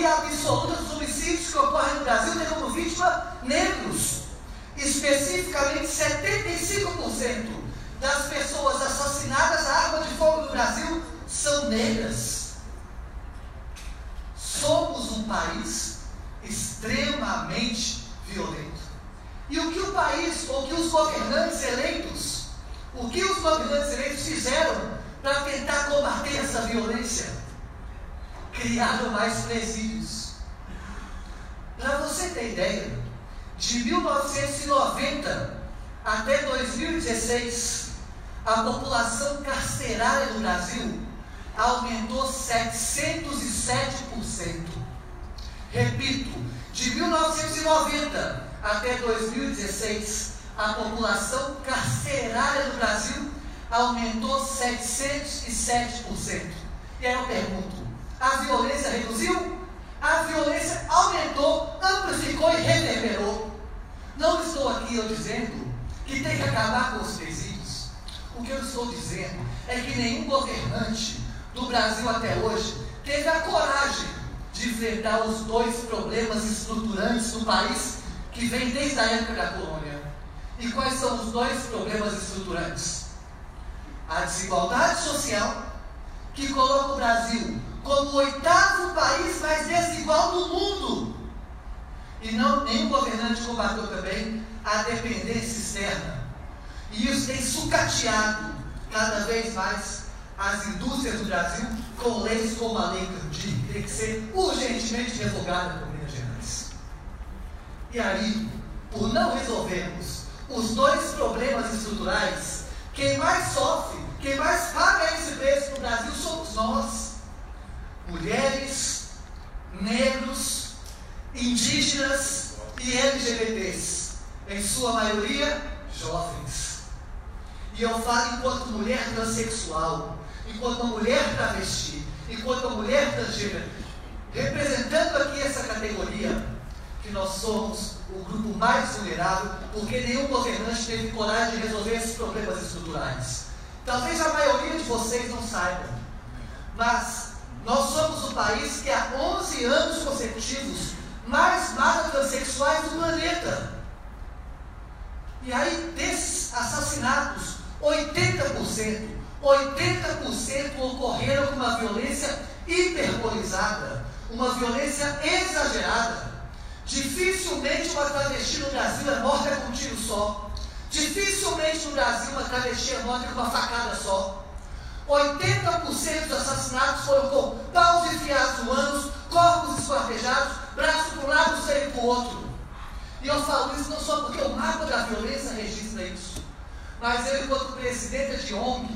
maioria absoluta dos homicídios que ocorrem no Brasil tem como vítima negros. Especificamente, 75% das pessoas assassinadas à arma de fogo no Brasil são negras. Somos um país extremamente violento. E o que o país, ou que os governantes eleitos, o que os governantes eleitos fizeram para tentar combater essa violência? Criaram mais presídios. Para você ter ideia, de 1990 até 2016, a população carcerária no Brasil aumentou 707%. Repito, de 1990 até 2016, a população carcerária do Brasil aumentou 707%. E aí eu pergunto: a violência reduziu? A violência aumentou, amplificou e reverberou. Não estou aqui eu dizendo que tem que acabar com os presídios. O que eu estou dizendo é que nenhum governante do Brasil até hoje teve a coragem de enfrentar os dois problemas estruturantes do país que vem desde a época da colônia. E quais são os dois problemas estruturantes? A desigualdade social, que coloca o Brasil como o oitavo país mais desigual do mundo. E não, nenhum governante combateu também a dependência externa. E isso tem sucateado cada vez mais as indústrias do Brasil com leis como a Lei Candir, que tem que ser urgentemente revogada por Minas Gerais. E aí, por não resolvermos os dois problemas estruturais, quem mais sofre, quem mais paga esse preço no Brasil somos nós. Mulheres, negros, indígenas e LGBTs. Em sua maioria, jovens. E eu falo enquanto mulher transexual, enquanto mulher travesti, enquanto mulher transgênero, representando aqui essa categoria, que nós somos o grupo mais vulnerável, porque nenhum governante teve coragem de resolver esses problemas estruturais. Talvez a maioria de vocês não saibam, mas nós somos o país que há 11 anos consecutivos mais mata transexuais do planeta. E aí, desses assassinatos, 80%, 80% ocorreram com uma violência hiperbolizada, uma violência exagerada. Dificilmente uma travesti no Brasil é morta com um tiro só. Dificilmente no Brasil uma travesti é morta com uma facada só. 80% dos assassinatos foram com paus enfiados no ânus, corpos esquartejados, braço para um lado, seio para o outro. E eu falo isso não só porque o mapa da violência registra isso, mas eu, enquanto presidente de ONG,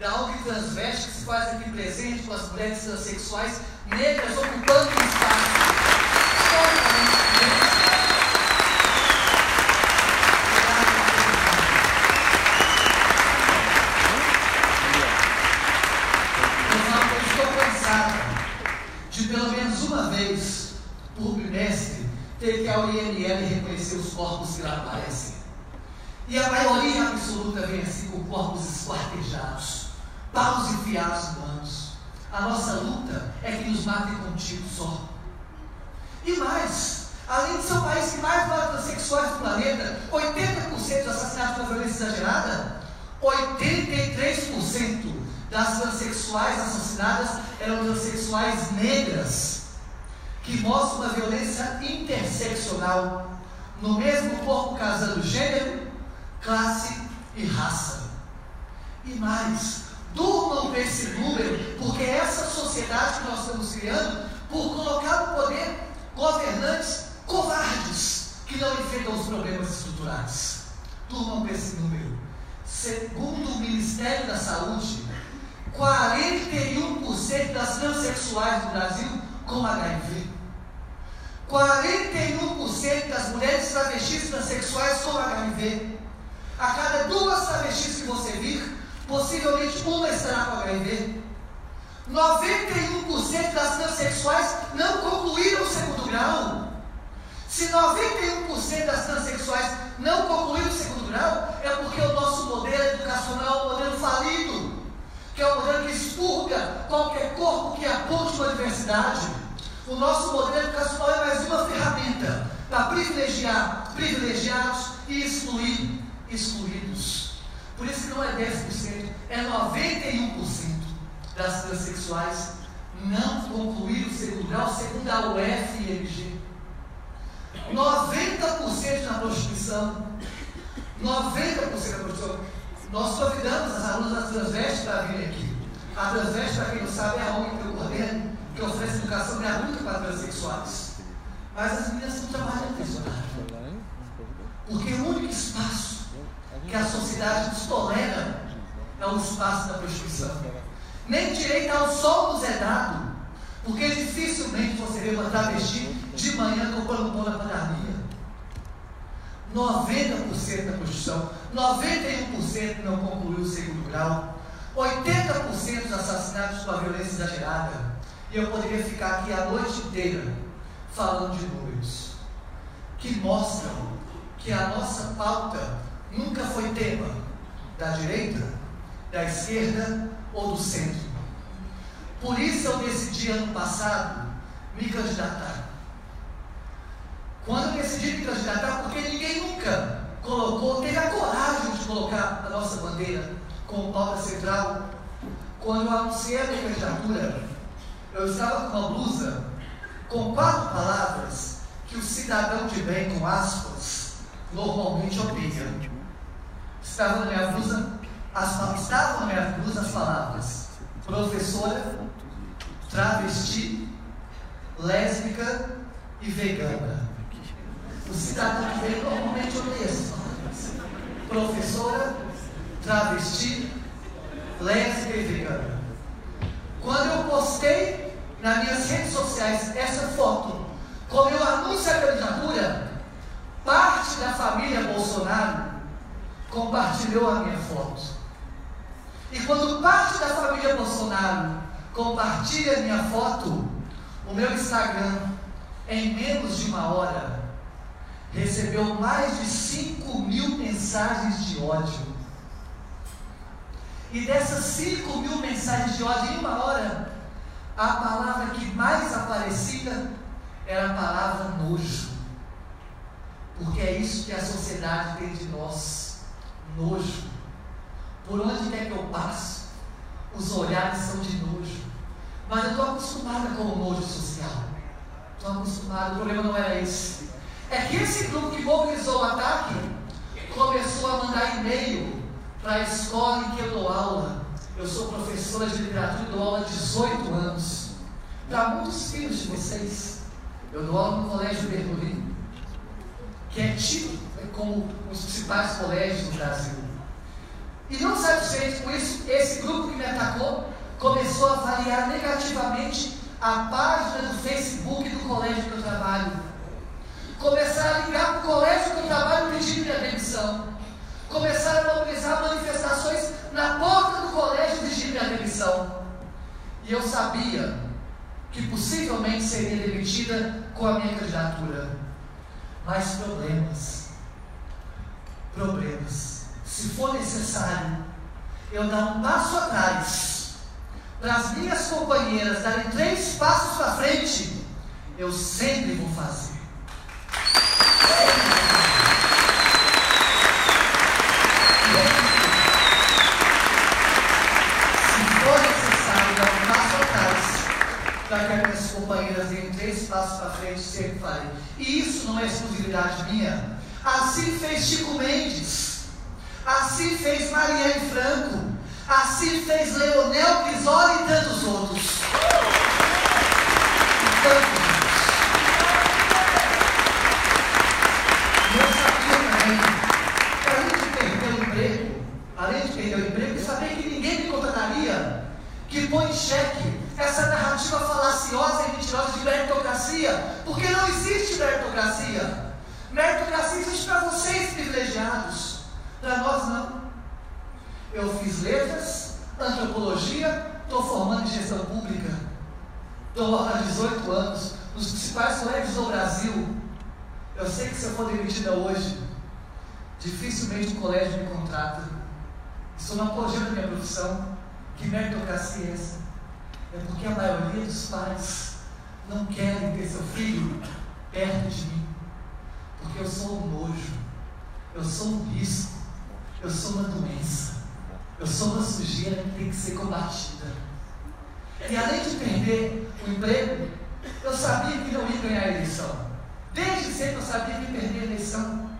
da ONG Transveste, que se faz aqui presente com as mulheres transexuais negras ocupando o espaço. Ter que a OIML reconhecer os corpos que lá aparecem. E a maioria absoluta vem assim com corpos esquartejados, paus enfiados no anos. A nossa luta é que nos matem com só. E mais, além de ser o país que mais mata transexuais do planeta, 80% dos assassinatos com violência exagerada, 83% das transexuais assassinadas eram transexuais negras que mostra uma violência interseccional no mesmo corpo casando gênero, classe e raça. E mais, durmam com esse número, porque é essa sociedade que nós estamos criando, por colocar no poder governantes covardes que não enfrentam os problemas estruturais. Durmam com esse número. Segundo o Ministério da Saúde, 41% das transexuais do Brasil com HIV. 41% das mulheres travestis transexuais com HIV. A cada duas travestis que você vir, possivelmente uma estará com HIV. 91% das transexuais não concluíram o segundo grau. Se 91% das transexuais não concluíram o segundo grau, é porque o nosso modelo educacional é um modelo falido, que é um modelo que expurga qualquer corpo que aponte uma diversidade. O nosso modelo educacional é mais uma ferramenta para privilegiar privilegiados e excluir excluídos. Por isso que não é 10%, é 91% das transexuais não concluíram o segundo grau segundo a UFMG. 90% na prostituição. 90% na prostituição. Nós convidamos as alunas da Transveste para virem aqui. A Transveste, para quem não sabe, é a ONG que eu coordeno, que oferece educação gratuita para transexuais. Mas as meninas não trabalham nesse horário. Porque o único espaço que a sociedade nos tolera é o espaço da prostituição. Nem direito ao sol nos é dado, porque dificilmente você vê uma travesti de manhã comprando pão na padaria. 90% da prostituição, 91% não concluiu o segundo grau, 80% dos assassinatos com a violência exagerada. E eu poderia ficar aqui a noite inteira falando de números que mostram que a nossa pauta nunca foi tema da direita, da esquerda ou do centro. Por isso eu decidi ano passado me candidatar. Quando eu decidi me candidatar, porque ninguém nunca colocou, teve a coragem de colocar a nossa bandeira como pauta central. Quando eu anunciei a minha candidatura, eu estava com uma blusa com quatro palavras que o cidadão de bem, com aspas, normalmente opina. Estava na minha blusa, as, estavam na minha blusa as palavras professora, travesti, lésbica e vegana. O cidadão de bem normalmente odeia essas palavras. Professora, travesti, lésbica e vegana. Quando eu postei nas minhas redes sociais essa foto, como eu anúncio a candidatura, parte da família Bolsonaro compartilhou a minha foto. E quando parte da família Bolsonaro compartilha a minha foto, o meu Instagram, em menos de uma hora, recebeu mais de 5 mil mensagens de ódio. E dessas 5 mil mensagens de ódio em uma hora, a palavra que mais aparecia era a palavra nojo. Porque é isso que a sociedade tem de nós: nojo. Por onde quer que eu passo, os olhares são de nojo. Mas eu estou acostumada com o nojo social. Estou acostumada, o problema não era esse. É que esse grupo que mobilizou o ataque começou a mandar e-mail para a escola em que eu dou aula. Eu sou professora de literatura e dou aula há 18 anos. Para muitos filhos de vocês, eu dou aula no Colégio Bertolini, que é tido como os principais colégios do Brasil. E não satisfeito com isso, esse grupo que me atacou começou a avaliar negativamente a página do Facebook do colégio que eu trabalho. Começaram a ligar para o colégio que eu trabalho pedindo minha demissão. Começaram a mobilizar manifestações na porta do colégio pedindo minha demissão. E eu sabia que possivelmente seria demitida com a minha candidatura. Mas problemas. Problemas se for necessário, eu dar um passo atrás, para as minhas companheiras darem três passos para frente, eu sempre vou fazer. Se for necessário dar um passo atrás, para que as minhas companheiras deem três passos para frente, sempre farei. E isso não é exclusividade minha. Assim fez Chico Mendes. Assim fez Marielle Franco. Assim fez Leonel Brizola e tantos outros. E tantos Eu sabia também que além de perder o emprego, além de perder o emprego, saber que ninguém me contrataria, que põe em xeque essa narrativa falaciosa e mentirosa de meritocracia, porque não existe meritocracia. Meritocracia existe para vocês privilegiados. Para nós, não. Eu fiz letras, antropologia, estou formando em gestão pública. Estou há 18 anos, nos principais colégios do Brasil. Eu sei que se eu for demitida hoje, dificilmente o colégio me contrata. Estou na apogeu da minha profissão. Que meritocracia é essa? É porque a maioria dos pais não querem ter seu filho perto de mim, porque eu sou um nojo, eu sou um risco, eu sou uma doença, eu sou uma sujeira que tem que ser combatida. E além de perder o emprego, eu sabia que não ia ganhar a eleição. Desde sempre eu sabia que ia perder a eleição.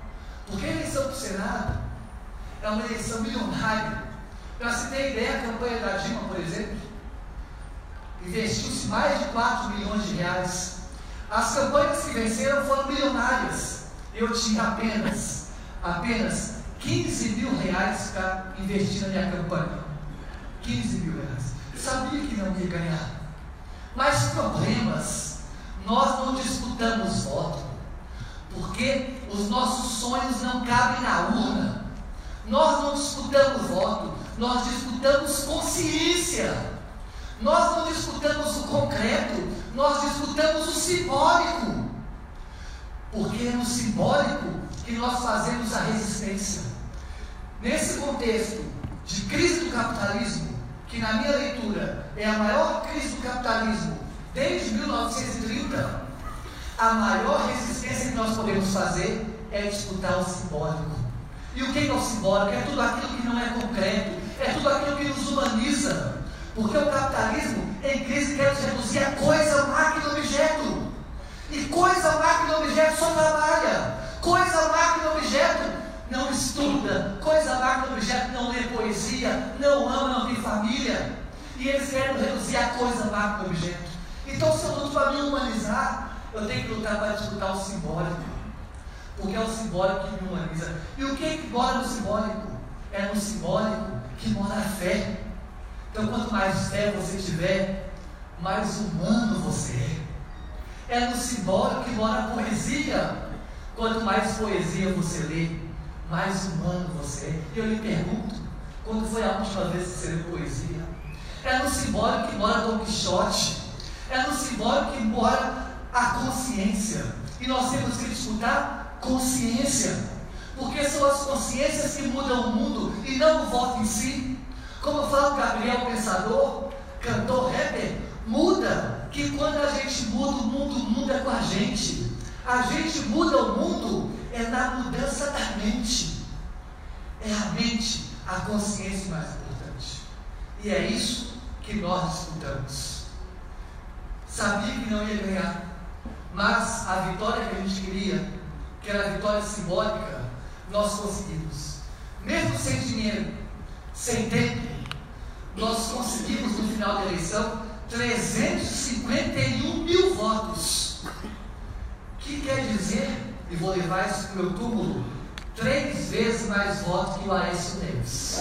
Porque a eleição para o Senado é uma eleição milionária. Se ter ideia, a campanha da Dilma, por exemplo, investiu-se mais de 4 milhões de reais. As campanhas que venceram foram milionárias. Eu tinha apenas, apenas 15 mil reais para investir na minha campanha. 15 mil reais. Sabia que não ia ganhar. Mas problemas, nós não disputamos voto, porque os nossos sonhos não cabem na urna. Nós não disputamos voto, nós disputamos consciência. Nós não disputamos o concreto, nós disputamos o simbólico. Porque é no simbólico que nós fazemos a resistência. Nesse contexto de crise do capitalismo, que na minha leitura é a maior crise do capitalismo desde 1930, a maior resistência que nós podemos fazer é disputar o simbólico. E o que é o simbólico? É tudo aquilo que não é concreto, é tudo aquilo que nos humaniza. Porque o capitalismo em crise quer nos reduzir a coisa, máquina, objeto. E coisa, máquina, objeto só trabalha. Coisa, máquina, objeto não estuda. Coisa, máquina, objeto não lê poesia, não ama, não tem família. E eles querem reduzir a coisa, máquina, objeto. Então, se eu luto para me humanizar, eu tenho que lutar para disputar o simbólico. Porque é o simbólico que me humaniza. E o que, é que mora no simbólico? É no simbólico que mora a fé. Então, quanto mais fé você tiver, mais humano você é. É no simbólico que mora a poesia. Quanto mais poesia você lê, mais humano você é. E eu lhe pergunto: quando foi a última vez que você leu poesia? É no simbólico que mora Dom Quixote. É no simbólico que mora a consciência. E nós temos que disputar consciência. Porque são as consciências que mudam o mundo e não o voto em si. Como fala Gabriel Pensador, cantor rapper, muda, que quando a gente muda, o mundo muda com a gente. A gente muda o mundo é na mudança da mente. É a mente, a consciência mais importante. E é isso que nós disputamos. Sabia que não ia ganhar, mas a vitória que a gente queria, que era a vitória simbólica, nós conseguimos. Mesmo sem dinheiro, sem tempo, nós conseguimos no final da eleição 351 mil votos. Que quer dizer, e vou levar isso para o meu túmulo, três vezes mais votos que o Aécio Neves.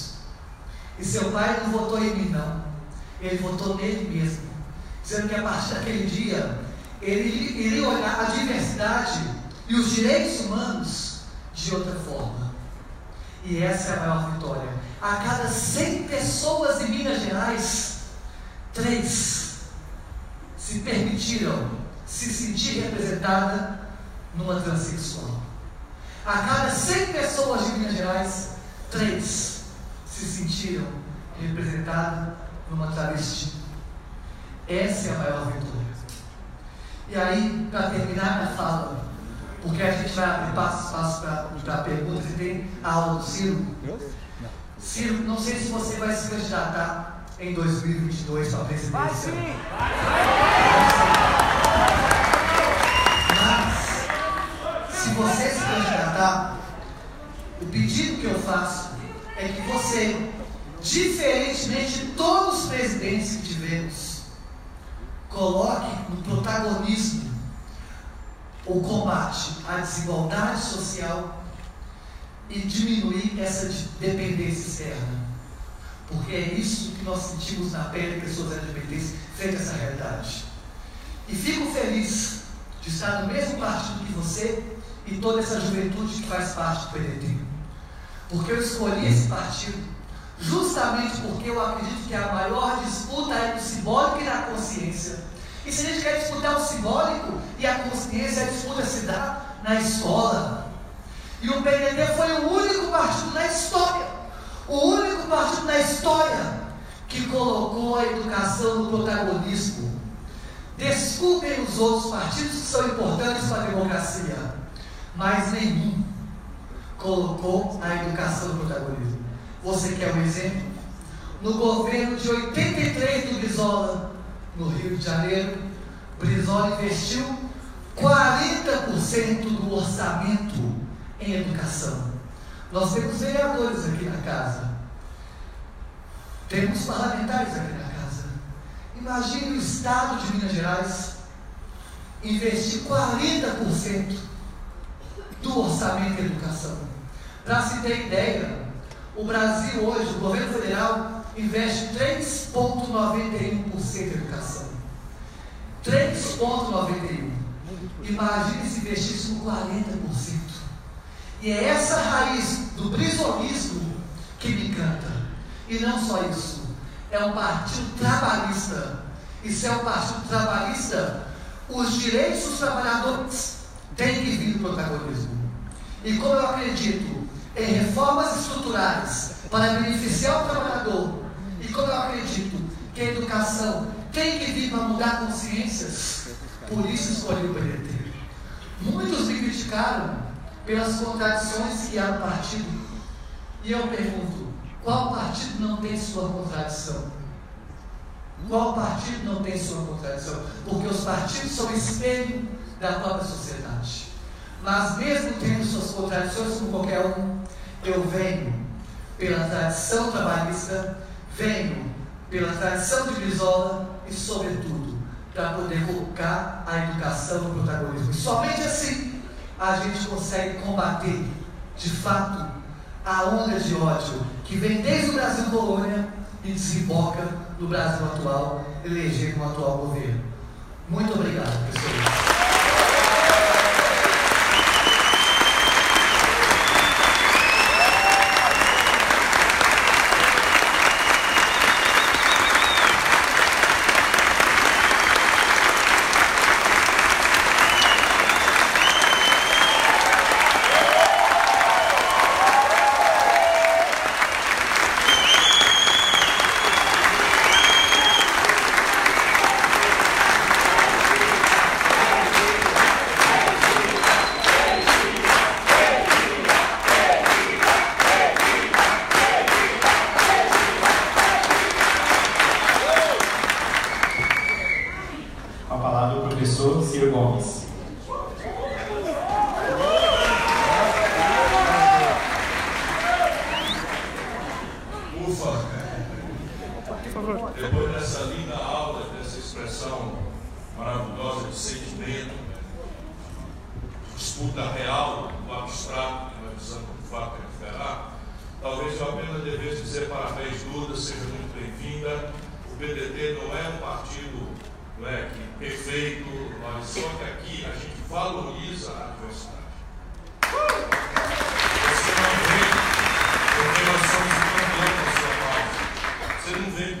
E seu pai não votou em mim, não. Ele votou nele mesmo. Dizendo que a partir daquele dia, ele iria olhar a diversidade e os direitos humanos de outra forma. E essa é a maior vitória. A cada 100 pessoas em Minas Gerais, três se permitiram se sentir representada numa transexual. A cada 100 pessoas de Minas Gerais, três se sentiram representadas numa travesti. Essa é a maior vitória. E aí, para terminar minha fala, porque a gente vai abrir passo espaço para perguntas e tem a aula do Ciro. Ciro, não sei se você vai se candidatar em 2022 para a presidência. Vai sim! Mas, se você se candidatar, o pedido que eu faço é que você, diferentemente de todos os presidentes que tivemos, coloque no protagonismo o combate à desigualdade social e diminuir essa dependência externa. Porque é isso que nós sentimos na pele pessoas LGBTs frente a essa realidade. E fico feliz de estar no mesmo partido que você e toda essa juventude que faz parte do PDT. Porque eu escolhi esse partido justamente porque eu acredito que a maior disputa é do simbólico e da consciência. E se a gente quer disputar o simbólico e a consciência, a disputa se dá na escola. E o PDT foi o único partido na história, o único partido na história que colocou a educação no protagonismo. Desculpem os outros partidos que são importantes para a democracia, mas nenhum colocou a educação no protagonismo. Você quer um exemplo? No governo de 83 do Brizola, no Rio de Janeiro, Brizola investiu 40% do orçamento em educação. Nós temos vereadores aqui na casa. Temos parlamentares aqui na casa. Imagine o Estado de Minas Gerais investir 40% do orçamento em educação. Para se ter ideia, o Brasil hoje, o governo federal, investe 3,91% em educação. 3,91%. Imagine se investisse com 40%. E é essa raiz do brisolismo que me encanta. E não só isso. É um partido trabalhista. E se é um partido trabalhista, os direitos dos trabalhadores têm que vir do protagonismo. E como eu acredito em reformas estruturais para beneficiar o trabalhador, e como eu acredito que a educação tem que vir para mudar consciências, por isso escolhi o PDT. Muitos me criticaram pelas contradições que há no partido. E eu pergunto: qual partido não tem sua contradição? Qual partido não tem sua contradição? Porque os partidos são espelho da própria sociedade. Mas mesmo tendo suas contradições como qualquer um, eu venho pela tradição trabalhista, venho pela tradição de Brizola e, sobretudo, para poder colocar a educação no protagonismo. E somente assim a gente consegue combater, de fato, a onda de ódio que vem desde o Brasil colônia e desemboca no Brasil atual, elegendo o atual governo. Muito obrigado, Depois favor. Linda aula, dessa expressão maravilhosa de sentimento, disputa real, do abstrato, uma visão do fato é referar. Talvez eu apenas devesse dizer parabéns, Duda, seja muito bem-vinda. O PDT não é um partido não é, que perfeito, mas só que aqui a gente valoriza a diversidade. Você não vem porque nós somos campeões da sua parte. Você não vem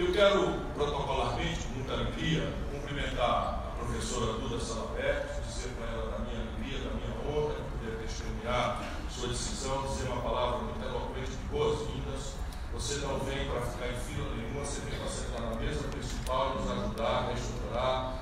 Eu quero, protocolarmente, com muita alegria, cumprimentar a professora Duda Salaberto, dizer para ela da minha alegria, da minha honra, de poder testemunhar sua decisão, dizer uma palavra muito eloquente de boas-vindas. Você não vem para ficar em fila nenhuma, você vem para sentar na mesa principal e nos ajudar a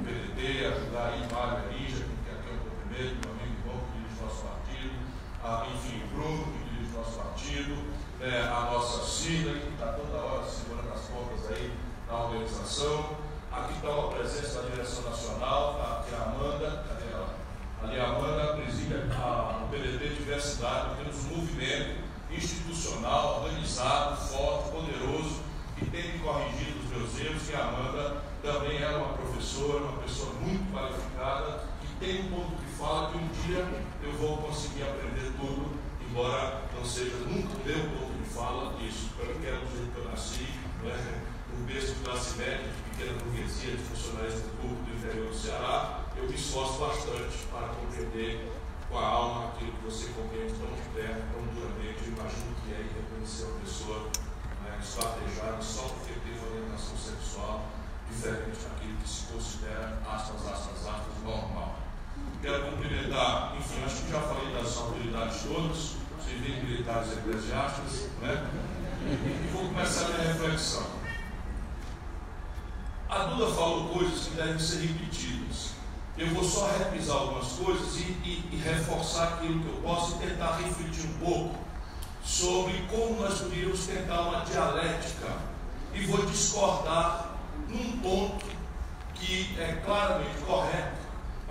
o PDT, ajudar aí Mário Elija, que aqui é o primeiro, meu amigo bom que dirige nosso partido, ah, enfim, o Bruno, que dirige nosso partido, né, a nossa Cida, que está toda hora segurando as pontas aí na organização. Aqui está a presença da direção nacional, tá aqui a Amanda, cadê ela? Ali a Amanda preside a, o PDT Diversidade, temos um movimento institucional, organizado, forte, poderoso, que tem corrigido os meus erros, e a Amanda também é uma professora, uma pessoa muito qualificada, que tem um ponto de fala que um dia eu vou conseguir aprender tudo, embora não seja nunca o meu ponto de fala, isso, eu quero dizer que eu nasci, né, um berço de classe média, de pequena burguesia, de funcionários público do interior do Ceará, eu me esforço bastante para compreender com a alma aquilo que você compreende tão de perto, tão duramente. Eu imagino que é reconhecer uma pessoa né, esquartejada só porque uma orientação sexual diferente daquilo que se considera, aspas, aspas, aspas, normal. Quero cumprimentar, enfim, acho que já falei das autoridades todas, civis, militares e eclesiásticas, né? E vou começar a minha reflexão. A Duda falou coisas que devem ser repetidas. Eu vou só repisar algumas coisas e, e, e reforçar aquilo que eu posso e tentar refletir um pouco sobre como nós poderíamos tentar uma dialética. E vou discordar num ponto que é claramente correto,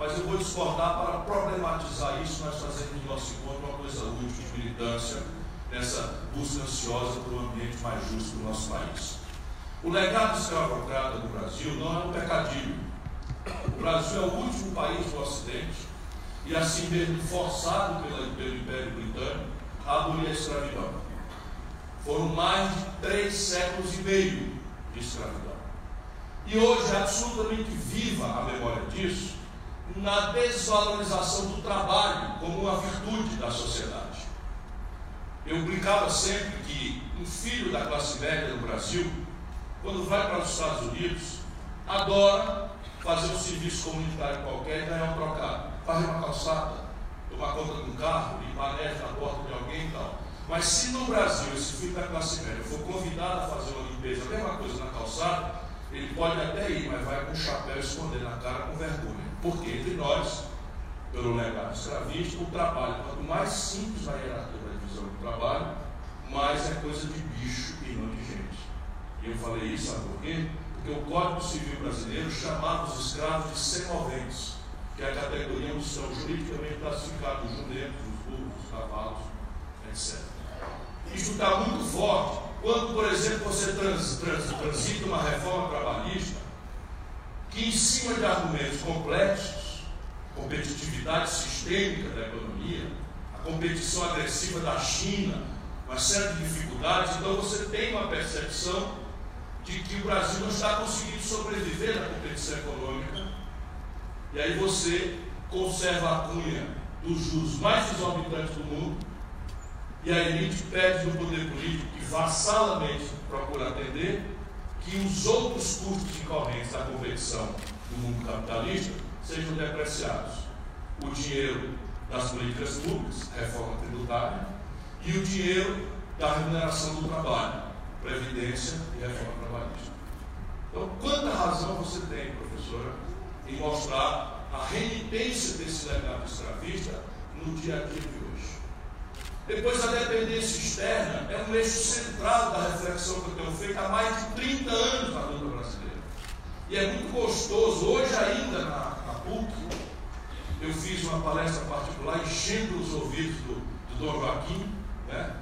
mas eu vou discordar para problematizar isso, nós fazemos no nosso encontro uma coisa útil de militância, nessa busca ansiosa por um ambiente mais justo no nosso país. O legado escravocrata do Brasil não é um pecadilho. O Brasil é o último país do Ocidente e assim mesmo forçado pela, pelo Império Britânico a abolir a escravidão. Foram mais de três séculos e meio de escravidão. E hoje é absolutamente viva a memória disso na desvalorização do trabalho como uma virtude da sociedade. Eu brincava sempre que um filho da classe média no Brasil, quando vai para os Estados Unidos, adora fazer um serviço comunitário qualquer e ganhar um trocado. Fazer uma calçada, tomar conta de um carro, limpar neve na porta de alguém e tal. Mas se no Brasil esse filho da classe média for convidado a fazer uma limpeza, a mesma coisa na calçada, ele pode até ir, mas vai com um chapéu esconder na cara com vergonha. Porque entre nós, pelo legado escravista, o trabalho, quanto mais simples a hierarquia da divisão do trabalho, mais é coisa de bicho e não de gente. E eu falei isso, sabe por quê? Porque o Código Civil Brasileiro chamava os escravos de semoventes, que é a categoria onde são juridicamente classificados os jumentos, os burros, os cavalos, etc. Isso está muito forte quando, por exemplo, você trans, trans, transita uma reforma trabalhista que, em cima de argumentos complexos, competitividade sistêmica da economia, a competição agressiva da China, uma série de dificuldades, então você tem uma percepção de que o Brasil não está conseguindo sobreviver na competição econômica, e aí você conserva a cunha dos juros mais exorbitantes do mundo, e a elite pede do poder político que vassalamente procura atender que os outros custos incorrentes da competição do mundo capitalista sejam depreciados. O dinheiro das políticas públicas, reforma tributária, e o dinheiro da remuneração do trabalho, previdência e reforma trabalhista. Então, quanta razão você tem, professora, em mostrar a renitência desse legado escravista no dia a dia de hoje? Depois, a dependência externa é um eixo central da reflexão que eu tenho feito há mais de 30 anos na luta brasileira. E é muito gostoso, hoje ainda na, na PUC, eu fiz uma palestra particular enchendo os ouvidos do, do Dom Joaquim, né?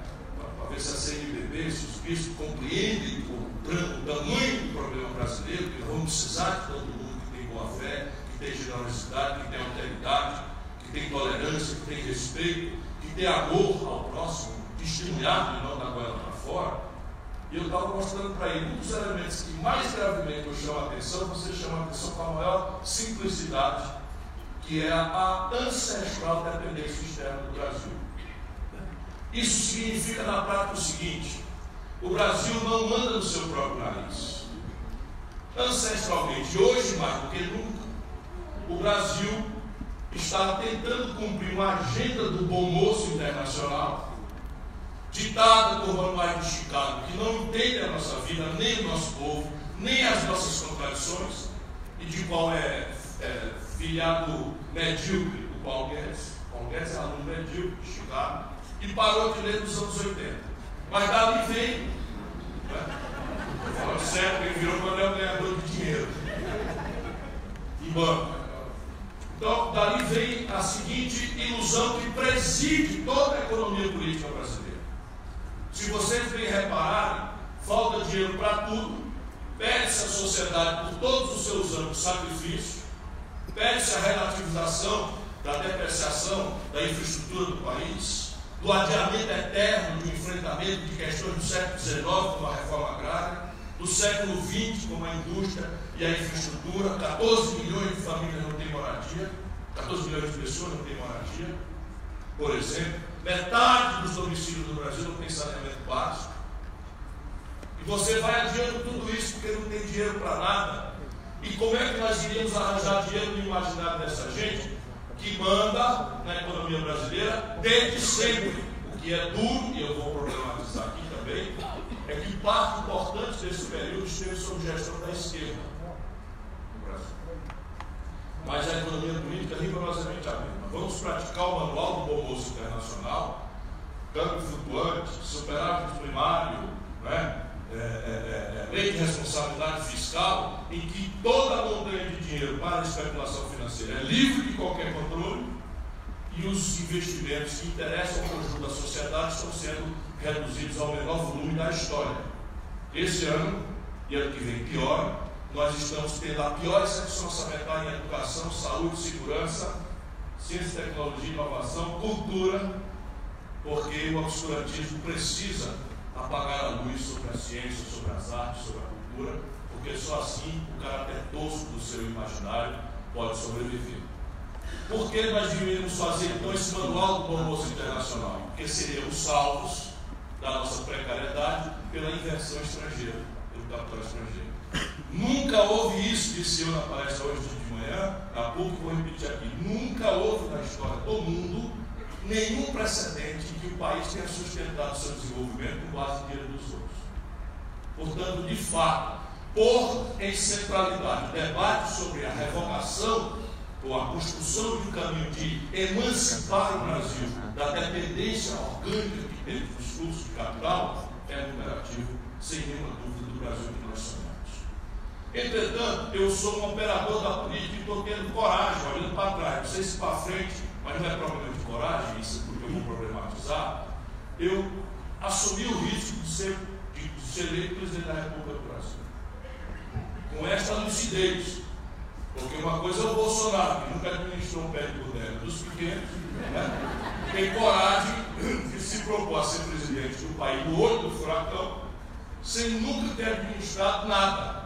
para ver se a CNBB, se os bispos compreendem o, o tamanho do problema brasileiro, que vamos precisar de todo mundo que tem boa fé, que tem generosidade, que tem alteridade, que tem tolerância, que tem respeito ter amor ao próximo, testemunhar e não dar goela para fora. E eu estava mostrando para ele um dos elementos que mais gravemente eu chamo a atenção, você chama a atenção com a maior simplicidade, que é a ancestral dependência externa do Brasil. Isso significa na prática o seguinte: o Brasil não manda no seu próprio nariz. Ancestralmente, hoje mais do que nunca, o Brasil está tentando cumprir uma agenda do bom moço internacional, ditada por manuais de Chicago, que não entendem a nossa vida, nem o nosso povo, nem as nossas contradições, e de qual é, é filiado medíocre o Paulo Guedes. Paulo Guedes é aluno medíocre de Chicago e parou de ler nos anos 80. Mas dali vem, né? falando certo, ele virou quando é um ganhador de dinheiro em banco. Então, dali vem a seguinte ilusão que preside toda a economia política brasileira. Se vocês bem repararem, falta dinheiro para tudo, perde-se a sociedade por todos os seus anos de sacrifício, perde-se a relativização da depreciação da infraestrutura do país, do adiamento eterno do enfrentamento de questões do século XIX, como a reforma agrária, do século XX, como a indústria e a infraestrutura, 14 milhões de famílias não têm moradia, 14 milhões de pessoas não têm moradia, por exemplo, metade dos domicílios do Brasil não tem saneamento básico. E você vai adiando tudo isso porque não tem dinheiro para nada. E como é que nós iríamos arranjar dinheiro no imaginário dessa gente que manda na economia brasileira desde sempre? O que é duro, e eu vou problematizar aqui também, é que parte importante desse período esteve sob gestão da esquerda. Mas a economia política é rigorosamente a mesma. Vamos praticar o manual do bom moço internacional, câmbio flutuante, superávit primário, né? É, é, é, lei de responsabilidade fiscal, em que toda a montanha de dinheiro para a especulação financeira é livre de qualquer controle e os investimentos que interessam ao conjunto da sociedade estão sendo reduzidos ao menor volume da história. Esse ano, e ano que vem pior, nós estamos tendo a pior execução orçamentária em educação, saúde, segurança, ciência, tecnologia, inovação, cultura, porque o obscurantismo precisa apagar a luz sobre a ciência, sobre as artes, sobre a cultura, porque só assim o caráter tosco do seu imaginário pode sobreviver. Por que nós deveríamos fazer então esse manual do almoço internacional? Porque seríamos salvos da nossa precariedade pela inversão estrangeira, pelo capital estrangeiro. Nunca houve isso, disse eu na palestra hoje de manhã, na PUC, vou repetir aqui. Nunca houve na história do mundo nenhum precedente que o país tenha sustentado seu desenvolvimento com base dinheiro dos outros. Portanto, de fato, pôr em centralidade o debate sobre a revogação ou a construção de um caminho de emancipar o Brasil da dependência orgânica que tem dos fluxos de capital é um imperativo, sem nenhuma dúvida, do Brasil que nós somos. Entretanto, eu sou um operador da política e estou tendo coragem, olhando para trás, não sei se para frente, mas não é problema de coragem, isso é porque eu vou problematizar. Eu assumi o risco de ser, de ser eleito presidente da República do Brasil. Com esta lucidez, porque uma coisa é o Bolsonaro, que nunca administrou um pé de boneco dos pequenos, né? tem coragem de se propor a ser presidente do país no olho do furacão, sem nunca ter administrado nada,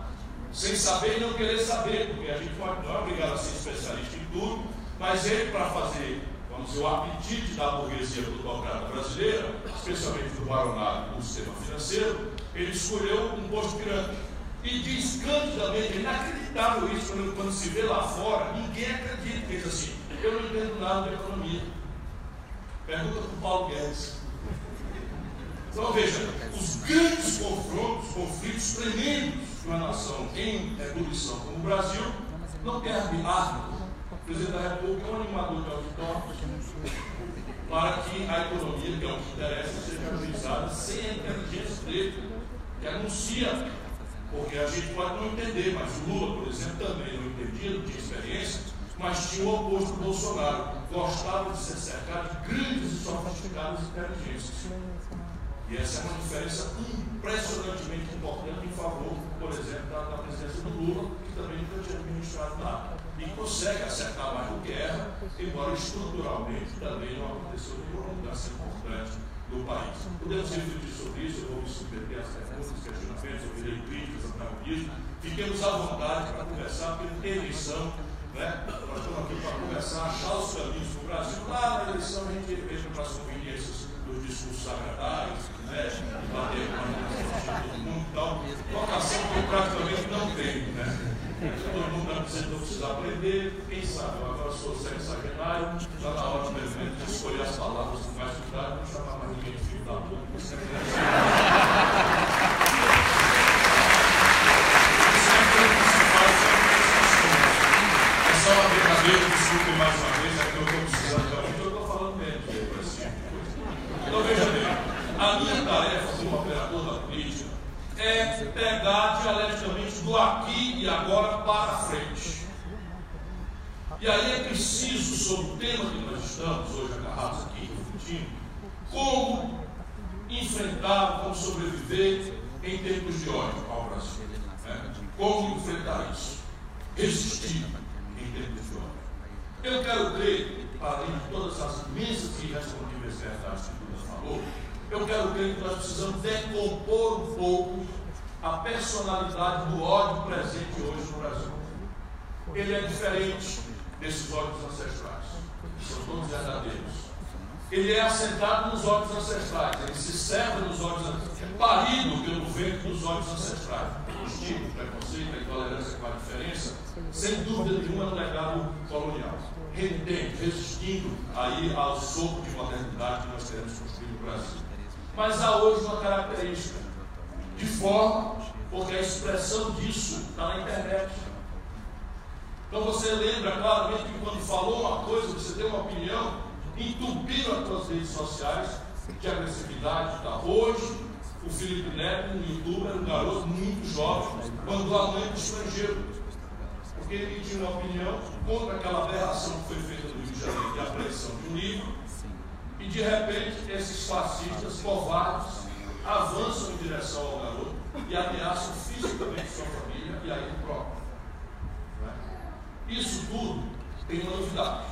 sem saber e não querer saber, porque a gente não é obrigado a ser especialista em tudo, mas ele, para fazer, vamos dizer, o apetite da burguesia plutocrata brasileira, especialmente do baronato do sistema financeiro, ele escolheu um posto pirâmide e diz candidamente, é inacreditável isso quando, quando, se vê lá fora, ninguém acredita, diz assim, eu não entendo nada de economia. Pergunta para o Paulo Guedes. Então veja, os grandes confrontos, conflitos tremendos de uma nação em ebulição como o Brasil, não tem árbitro. O presidente da República é um animador de auditório para que a economia, que é o que interessa, seja realizada sem a inteligência dele, que anuncia porque a gente pode não entender, mas o Lula, por exemplo, também não entendia, não tinha experiência, mas tinha o oposto do Bolsonaro. Gostava de ser cercado de grandes e sofisticadas inteligências. E essa é uma diferença impressionantemente importante em favor, por exemplo, da, da presidência do Lula, que também nunca tinha administrado nada. E consegue acertar mais do que erra, embora estruturalmente também não aconteceu nenhuma mudança importante do país. Podemos refletir sobre isso, eu vou me submeter às perguntas, questionamentos, ouvirei críticas, antagonismo. Fiquemos à vontade para conversar, porque não tem eleição, Né? Nós estamos aqui para a achar os caminhos para o Brasil. Lá na eleição a gente veja para as conveniências dos discursos agradários, né? bater com a todo mundo. Então, vocação que eu praticamente não tenho. Né? Todo mundo está dizendo que eu preciso aprender. Quem sabe? Eu agora sou sexagenário, já na hora de escolher as palavras com mais cuidado, não chamar mais ninguém de filho da puta. só uma brincadeira, desculpe mais uma vez, é que eu estou precisando realmente, eu estou falando menos para esse tipo de coisa. Então veja bem, a minha da política é pegar dialeticamente do aqui e agora para frente. E aí é preciso, sobre o tema que nós estamos hoje agarrados aqui, refletindo, como enfrentar, como sobreviver em tempos de ódio ao Brasil. Né? Como enfrentar isso? Resistir eu quero crer, além de todas as imensas e irrespondíveis verdades que Buda falou, eu quero crer que nós precisamos decompor um pouco a personalidade do ódio presente hoje no Brasil. Ele é diferente desses ódios ancestrais, que são todos verdadeiros. Ele é assentado nos ódios ancestrais, ele se serve nos ódios ancestrais, parido pelo vento dos ódios ancestrais. Os tipos, preconceito, a intolerância com a diferença, sem dúvida nenhuma, no legado colonial renitente, resistindo aí ao sopro de modernidade que nós queremos construir no Brasil. Mas há hoje uma característica, de forma, porque a expressão disso está na internet. Então você lembra claramente que quando falou uma coisa, você deu uma opinião, entupiram as suas redes sociais de agressividade. Tá? Hoje, o Felipe Neto, um youtuber, um garoto muito jovem, mandou a mãe do estrangeiro porque ele tinha uma opinião contra aquela aberração que foi feita no Rio de Janeiro de apreensão de um livro, de repente esses fascistas covardes avançam em direção ao garoto e ameaçam fisicamente sua família e a ele próprio. É? Isso tudo tem uma novidade.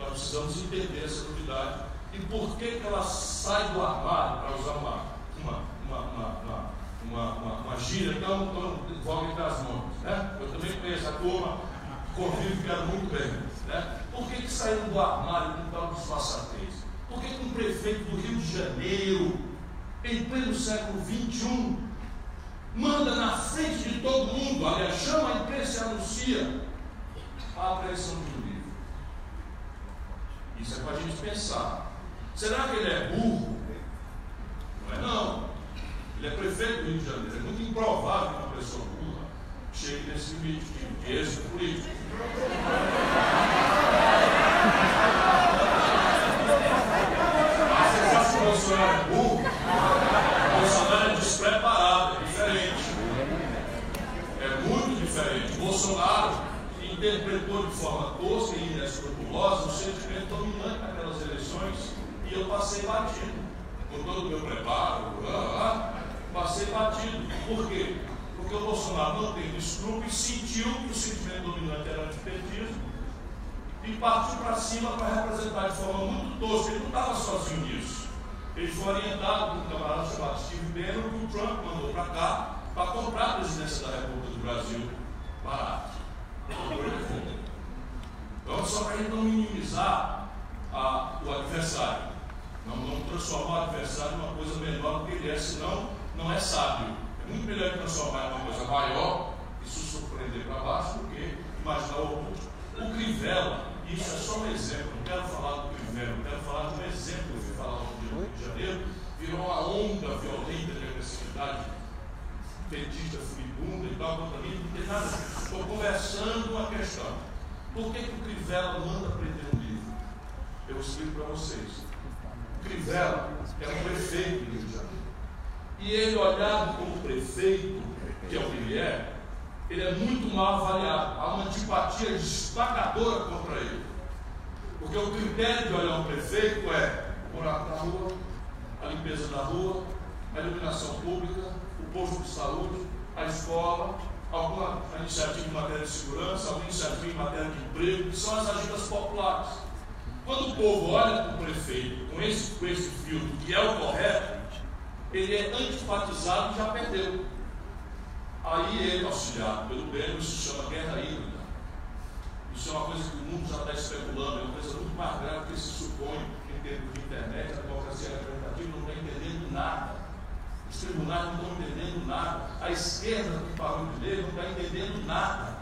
Nós precisamos entender essa novidade e por que, que ela sai do armário, para usar uma, uma, uma, uma uma, uma, gíria tão, tão voga entre as mãos. Né? Eu também conheço a turma, convivo quero muito bem. Né? Por que, que saíram do armário com tal disfarçatez? Por que, um prefeito do Rio de Janeiro, em pleno século XXI, manda na frente de todo mundo, aliás, chama a imprensa e anuncia a apreensão um livro? Isso é para a gente pensar. Será que ele é burro? Não é não. Ele é prefeito do Rio de Janeiro. É muito improvável que uma pessoa burra chegue nesse limite de êxito político. Mas você acha que o Bolsonaro é burro? Bolsonaro é despreparado, é diferente. É muito diferente. Bolsonaro interpretou de forma tosca e inescrupulosa o sentimento dominante naquelas eleições e eu passei batido com todo o meu preparo. Ah, ah, passei batido. Por quê? Porque o Bolsonaro não teve escrúpulo e sentiu que o sentimento dominante era antipetismo e partiu para cima para representar de forma muito tosca. Ele não estava sozinho nisso. Ele foi orientado por um camarada chamado Steve Bannon, que o Trump mandou para cá para comprar a presidência da República do Brasil barato. Então, só para a gente não minimizar a, o adversário, não, transformar o adversário em uma coisa menor do que ele é, senão não é sábio. É muito melhor transformar em uma coisa maior se surpreender para baixo do que imaginar o oposto. O Crivella, isso é só um exemplo, não quero falar do Crivella, quero falar de um exemplo que eu falar no Rio de Janeiro, virou uma onda violenta de agressividade petista, furibunda e tal, contra mim, não tem nada. Estou conversando uma questão. Por que, que o Crivella manda prender um livro? Eu explico para vocês. O Crivella é um prefeito do Rio de Janeiro. E ele, olhado como prefeito, que é o que ele é, ele é muito mal avaliado. Há uma antipatia destacadora contra ele. Porque o critério de olhar um prefeito é buraco da rua, a limpeza da rua, a iluminação pública, o posto de saúde, a escola, alguma iniciativa em matéria de segurança, alguma iniciativa em matéria de emprego, que são as agendas populares. Quando o povo olha para o prefeito com esse, com esse filtro, que é o correto, ele é antipatizado e já perdeu. Aí ele, auxiliado pelo Belo, isso se chama guerra híbrida. Isso é uma coisa que o mundo já está especulando, é uma coisa muito mais grave que se supõe termos de internet, a democracia representativa não está entendendo nada. Os tribunais não estão entendendo nada. A esquerda do barulho de lei não está entendendo nada.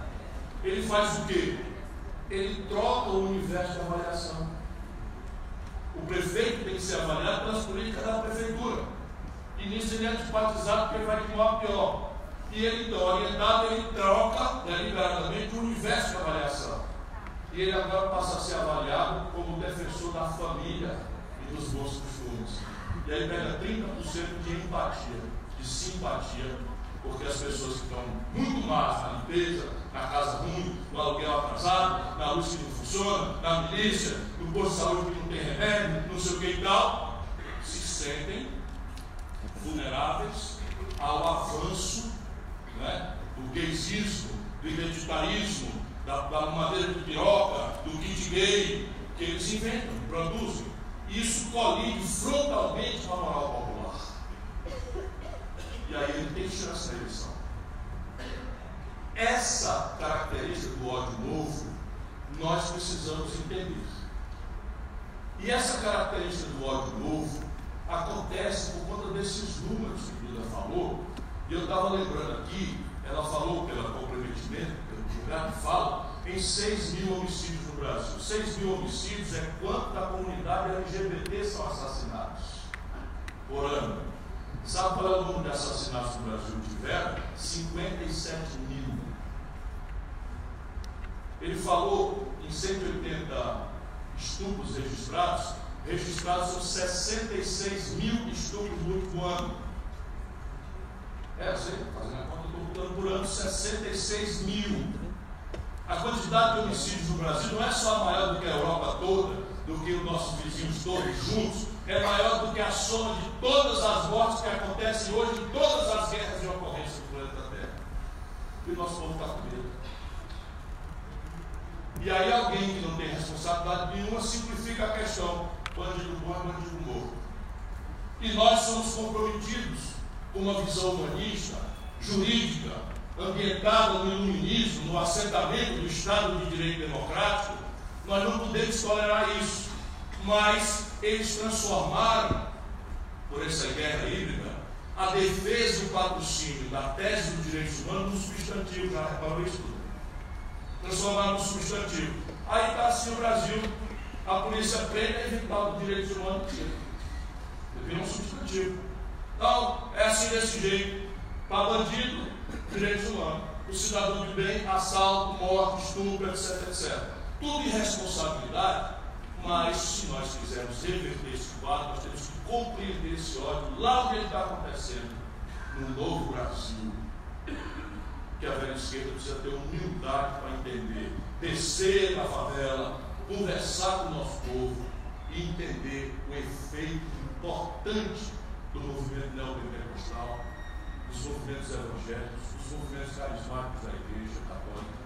Ele faz o quê? Ele troca o universo de avaliação. O prefeito tem que ser avaliado pelas políticas da prefeitura. E nisso ele é antipatizado porque vai de mal a pior. E ele, então, orientado, ele troca deliberadamente o universo de avaliação. E ele agora passa a ser avaliado como defensor da família e dos bons costumes. E aí pega 30% de empatia, de simpatia, porque as pessoas que estão muito más na limpeza, na casa ruim, no aluguel atrasado, na luz que não funciona, na milícia, no posto de saúde que não tem remédio, não sei o que e tal, se sentem vulneráveis ao avanço né, do gaysismo, do identitarismo, da, da madeira de piroca, do gay, que eles inventam, produzem. Isso colide frontalmente com a moral popular. E aí ele tem chance na eleição. Essa característica do ódio novo, nós precisamos entender. E essa característica do ódio novo acontece por conta desses números que Duda falou, e eu estava lembrando aqui, ela falou pelo comprometimento, que fala, em 6 mil homicídios no Brasil. 6 mil homicídios é quanto da comunidade LGBT são assassinados por ano. Sabe qual é o número de assassinatos no Brasil tiveram? 57 mil. Ele falou em 180 estupros registrados, registrados são 66 mil estupros no último ano. É, eu sei, fazendo a conta, estou por ano 66 mil. A quantidade de homicídios no Brasil não é só maior do que a Europa toda, do que os nossos vizinhos todos juntos, é maior do que a soma de todas as mortes que acontecem hoje em todas as guerras de ocorrência do planeta Terra. E o nosso povo está com medo. E aí alguém que não tem responsabilidade nenhuma simplifica a questão. Bandido bom é bandido morto. E nós somos comprometidos uma visão humanista, jurídica, ambientada no iluminismo, no assentamento do Estado de Direito Democrático, nós não podemos tolerar isso. Mas eles transformaram, por essa guerra híbrida, a defesa e o patrocínio da tese dos direitos humanos no substantivo, isso tudo? Transformaram no substantivo. Aí está assim o Brasil, a polícia prende e evitar os direitos humanos tira. Vira um substantivo. Então, é assim desse jeito. Para bandido, direitos humanos. O cidadão de bem, assalto, morte, estupro, etc, etc. Tudo irresponsabilidade, mas se nós quisermos reverter esse quadro, nós temos que compreender esse ódio lá onde ele está acontecendo, no novo Brasil. Que a velha esquerda precisa ter humildade para entender. Descer na favela, conversar com o nosso povo e entender o efeito importante do movimento neopentecostal, dos movimentos evangélicos, dos movimentos carismáticos da Igreja Católica.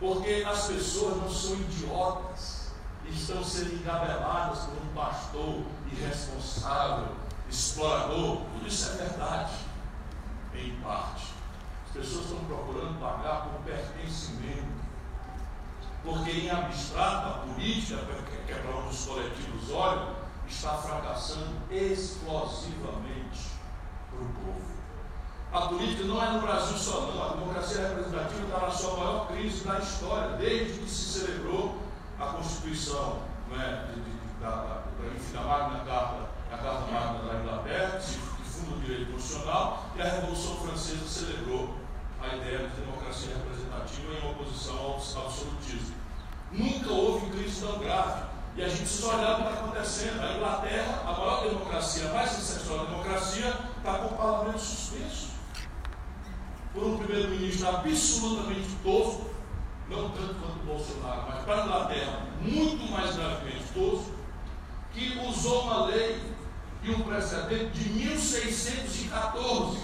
Porque as pessoas não são idiotas e estão sendo engabeladas por um pastor irresponsável, explorador. Tudo isso é verdade, em parte. As pessoas estão procurando pagar por pertencimento. Porque em abstrato, a política, que é para onde os coletivos olham, está fracassando explosivamente para o povo. A política não é no Brasil só, não. A democracia representativa está na sua maior crise da história, desde que se celebrou a Constituição não é, de, de, da, da, enfim, da Magna Carta, a Carta Magna da Inglaterra, que funda o direito constitucional, e a Revolução Francesa celebrou a ideia de democracia representativa em oposição ao absolutismo. Nunca houve crise tão grave. E a gente precisa olhar o que está acontecendo. A Inglaterra, a maior democracia, a mais ancestral democracia, está com o parlamento suspenso. Por um primeiro-ministro absolutamente tosco, não tanto quanto Bolsonaro, mas para a Inglaterra, muito mais gravemente tosco, que usou uma lei e um precedente de 1614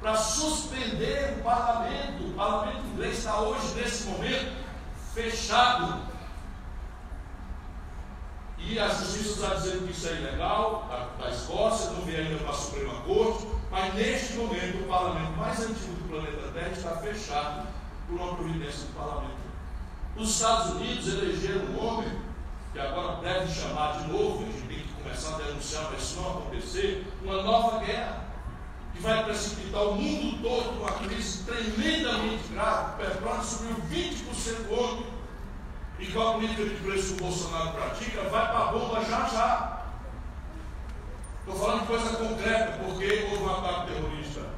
para suspender o parlamento. O parlamento inglês está hoje, nesse momento, fechado e a justiça está dizendo que isso é ilegal, da, da Escócia, não vem ainda para a Suprema Corte, mas neste momento o parlamento mais antigo do planeta Terra está fechado por uma providência do parlamento Os Estados Unidos elegeram um homem, que agora deve chamar de novo, a gente tem que começar a denunciar para isso não acontecer, uma nova guerra, que vai precipitar o mundo todo com uma crise tremendamente grave. O petróleo subiu 20% ontem. E com a política de preço que o Bolsonaro pratica, vai para a bomba já já. Estou falando de coisa concreta, porque houve um ataque terrorista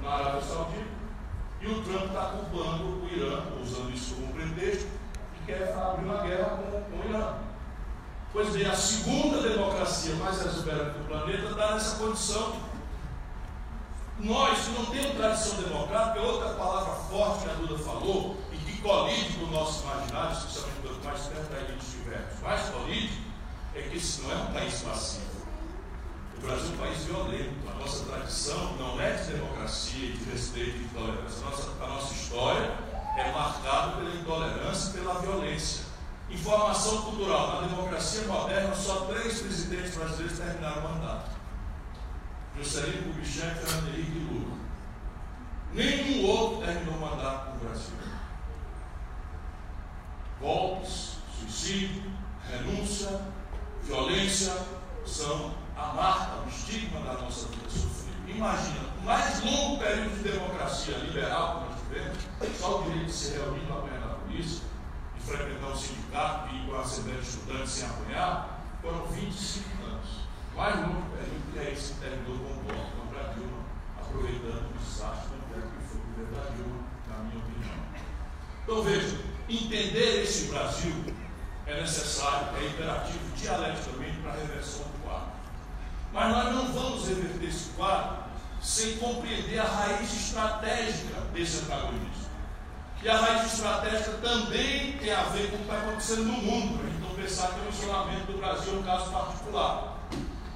na Arábia Saudita e o Trump está culpando o Irã, usando isso como pretexto, e quer abrir uma guerra com, com o Irã. Pois bem, a segunda democracia mais exuberante do planeta está nessa condição. Nós que não temos tradição democrática, outra palavra forte que a Duda falou, e que colide com o nosso imaginário, especialmente quanto mais perto da gente estivermos, mais colide, é que esse não é um país pacífico. O Brasil é um país violento. A nossa tradição não é de democracia, de respeito e de tolerância. A nossa, a nossa história é marcada pela intolerância e pela violência. Informação cultural. Na democracia moderna, só três presidentes brasileiros terminaram o mandato. Juscelino Kubitschek, Fernando Henrique e Lula. Nenhum outro terminou o mandato no Brasil. Golpes, suicídio, renúncia, violência são a marca, o estigma da nossa vida sofrida. Imagina, o mais longo período de democracia liberal que nós tivemos, só o direito de se reunir na manhã da polícia, de frequentar um sindicato e ir para a Assembleia de Estudantes sem apanhar, foram 25 anos. O mais longo período que é esse que terminou com o voto contra Dilma, aproveitando o desastre completo que foi o governo da Dilma, na minha opinião. Então veja, entender esse Brasil é necessário, é imperativo dialeticamente para a reversão do quadro. Mas nós não vamos reverter esse quadro sem compreender a raiz estratégica desse antagonismo. E a raiz estratégica também tem a ver com o que está acontecendo no mundo, para a gente não pensar que o isolamento do Brasil é um caso particular.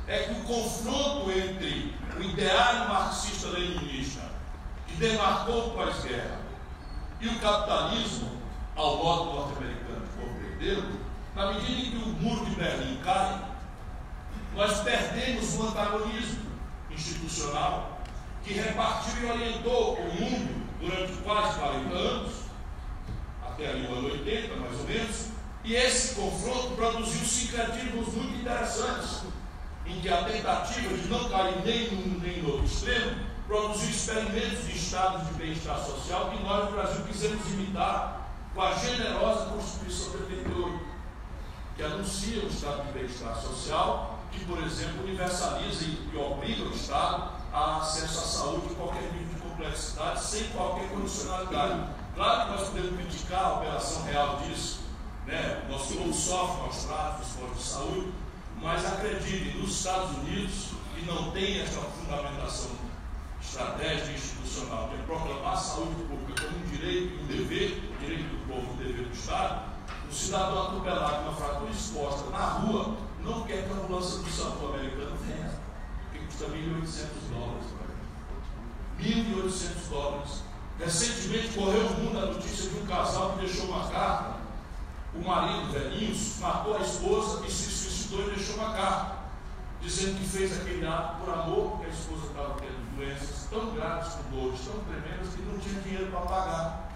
É que o confronto entre o ideário marxista-leninista, que demarcou o pós-guerra, e o capitalismo, ao modo norte-americano, compreenderam, na medida em que o muro de Berlim cai, nós perdemos o antagonismo institucional que repartiu e orientou o mundo durante quase 40 anos, até ali o ano 80, mais ou menos, e esse confronto produziu sincretismos muito interessantes, em que a tentativa de não cair nem num nem no outro extremo produziu experimentos de estados de bem-estar social que nós no Brasil quisemos imitar com a generosa Constituição de 88, que anuncia o estado de bem-estar social que, por exemplo, universaliza e obriga o Estado a acesso à saúde em qualquer nível de complexidade, sem qualquer condicionalidade. Claro que nós podemos criticar a operação real disso, né? nosso povo sofre maus de saúde, mas acreditem, nos Estados Unidos, que não tem essa fundamentação estratégica institucional de proclamar a saúde pública como um direito um dever, direito do povo, um dever do Estado, o cidadão atropelado com uma fratura exposta na rua não quer que a ambulância do SAMU americano venha, porque custa 1.800 dólares. 1.800 dólares. Recentemente correu o mundo a notícia de um casal que deixou uma carta. O marido, velhinho, matou a esposa e se suicidou e deixou uma carta, dizendo que fez aquele ato por amor, porque a esposa estava tendo doenças tão graves, com dores tão tremendas, que não tinha dinheiro para pagar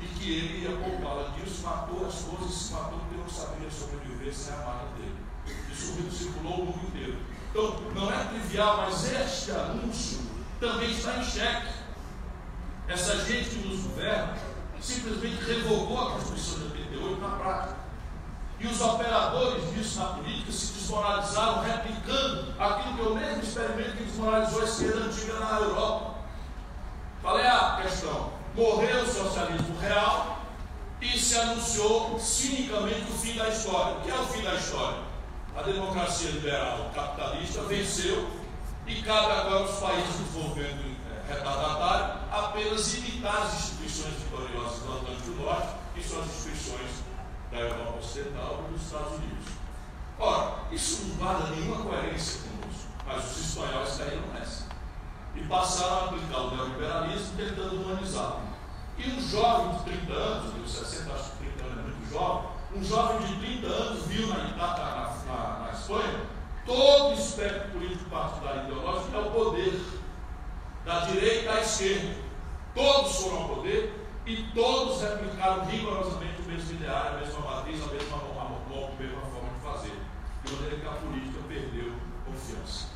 e que ele ia poupá-la disso, matou a esposa e se matou porque não sabia sobreviver sem a amada dele. Isso circulou o mundo inteiro. Então, não é trivial, mas este anúncio também está em xeque. Essa gente que nos governa simplesmente revogou a Constituição de 88 na prática. E os operadores disso na política se desmoralizaram replicando aquilo que o mesmo experimento que desmoralizou a esquerda antiga na Europa. Qual é a questão? Morreu o socialismo real e se anunciou cinicamente o fim da história. O que é o fim da história? A democracia liberal capitalista venceu e cabe agora aos países desenvolvendo é, retardatário apenas imitar as instituições vitoriosas do Atlântico Norte, que são as instituições da Europa Ocidental e dos Estados Unidos. Ora, isso não guarda nenhuma coerência conosco, mas os espanhóis caíram nessa. E passaram a aplicar o neoliberalismo tentando humanizar. E um jovem de 30 anos, de 60, acho que 30 anos é muito jovem, um jovem de 30 anos viu na, na, na, na Espanha todo o espectro político partidário ideológico é o poder, da direita à esquerda. Todos foram ao poder e todos replicaram rigorosamente o mesmo ideário, a mesma matriz, a mesma, a, mesma forma de fazer. De maneira que a política perdeu confiança.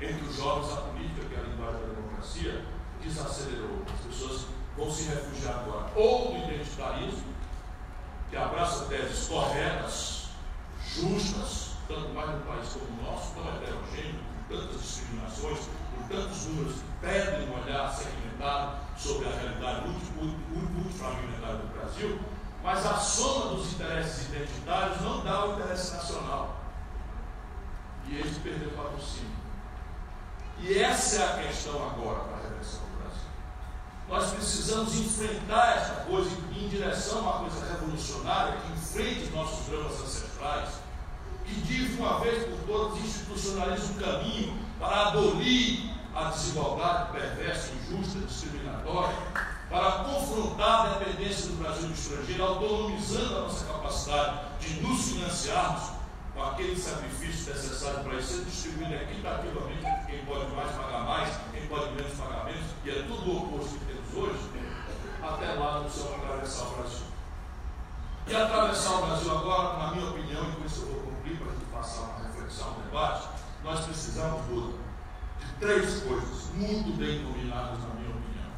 Entre os jovens, a política, que é a linguagem da democracia, desacelerou. As pessoas vão se refugiar agora ou no identitarismo, que abraça teses corretas, justas, tanto mais no país como no nosso, tão heterogêneo, com tantas discriminações, com tantos números que pedem um olhar segmentado sobre a realidade multifragmentada do Brasil, mas a soma dos interesses identitários não dá o interesse nacional. E eles perderam o patrocínio. E essa é a questão agora para a Brasil. Nós precisamos enfrentar essa coisa em direção a uma coisa revolucionária que enfrente os nossos dramas ancestrais, que de uma vez por todas institucionalize um caminho para abolir a desigualdade perversa, injusta, discriminatória, para confrontar a dependência do Brasil do estrangeiro, autonomizando a nossa capacidade de nos financiarmos com aquele sacrifício necessário para isso, ser distribuído equitativamente. Quem pode mais pagar mais, quem pode menos pagar menos, e é tudo o oposto que temos hoje, até lá no céu atravessar o Brasil. E atravessar o Brasil agora, na minha opinião, e com isso eu vou cumprir para a gente passar uma reflexão, um debate, nós precisamos, Buda, três coisas muito bem combinadas, na minha opinião.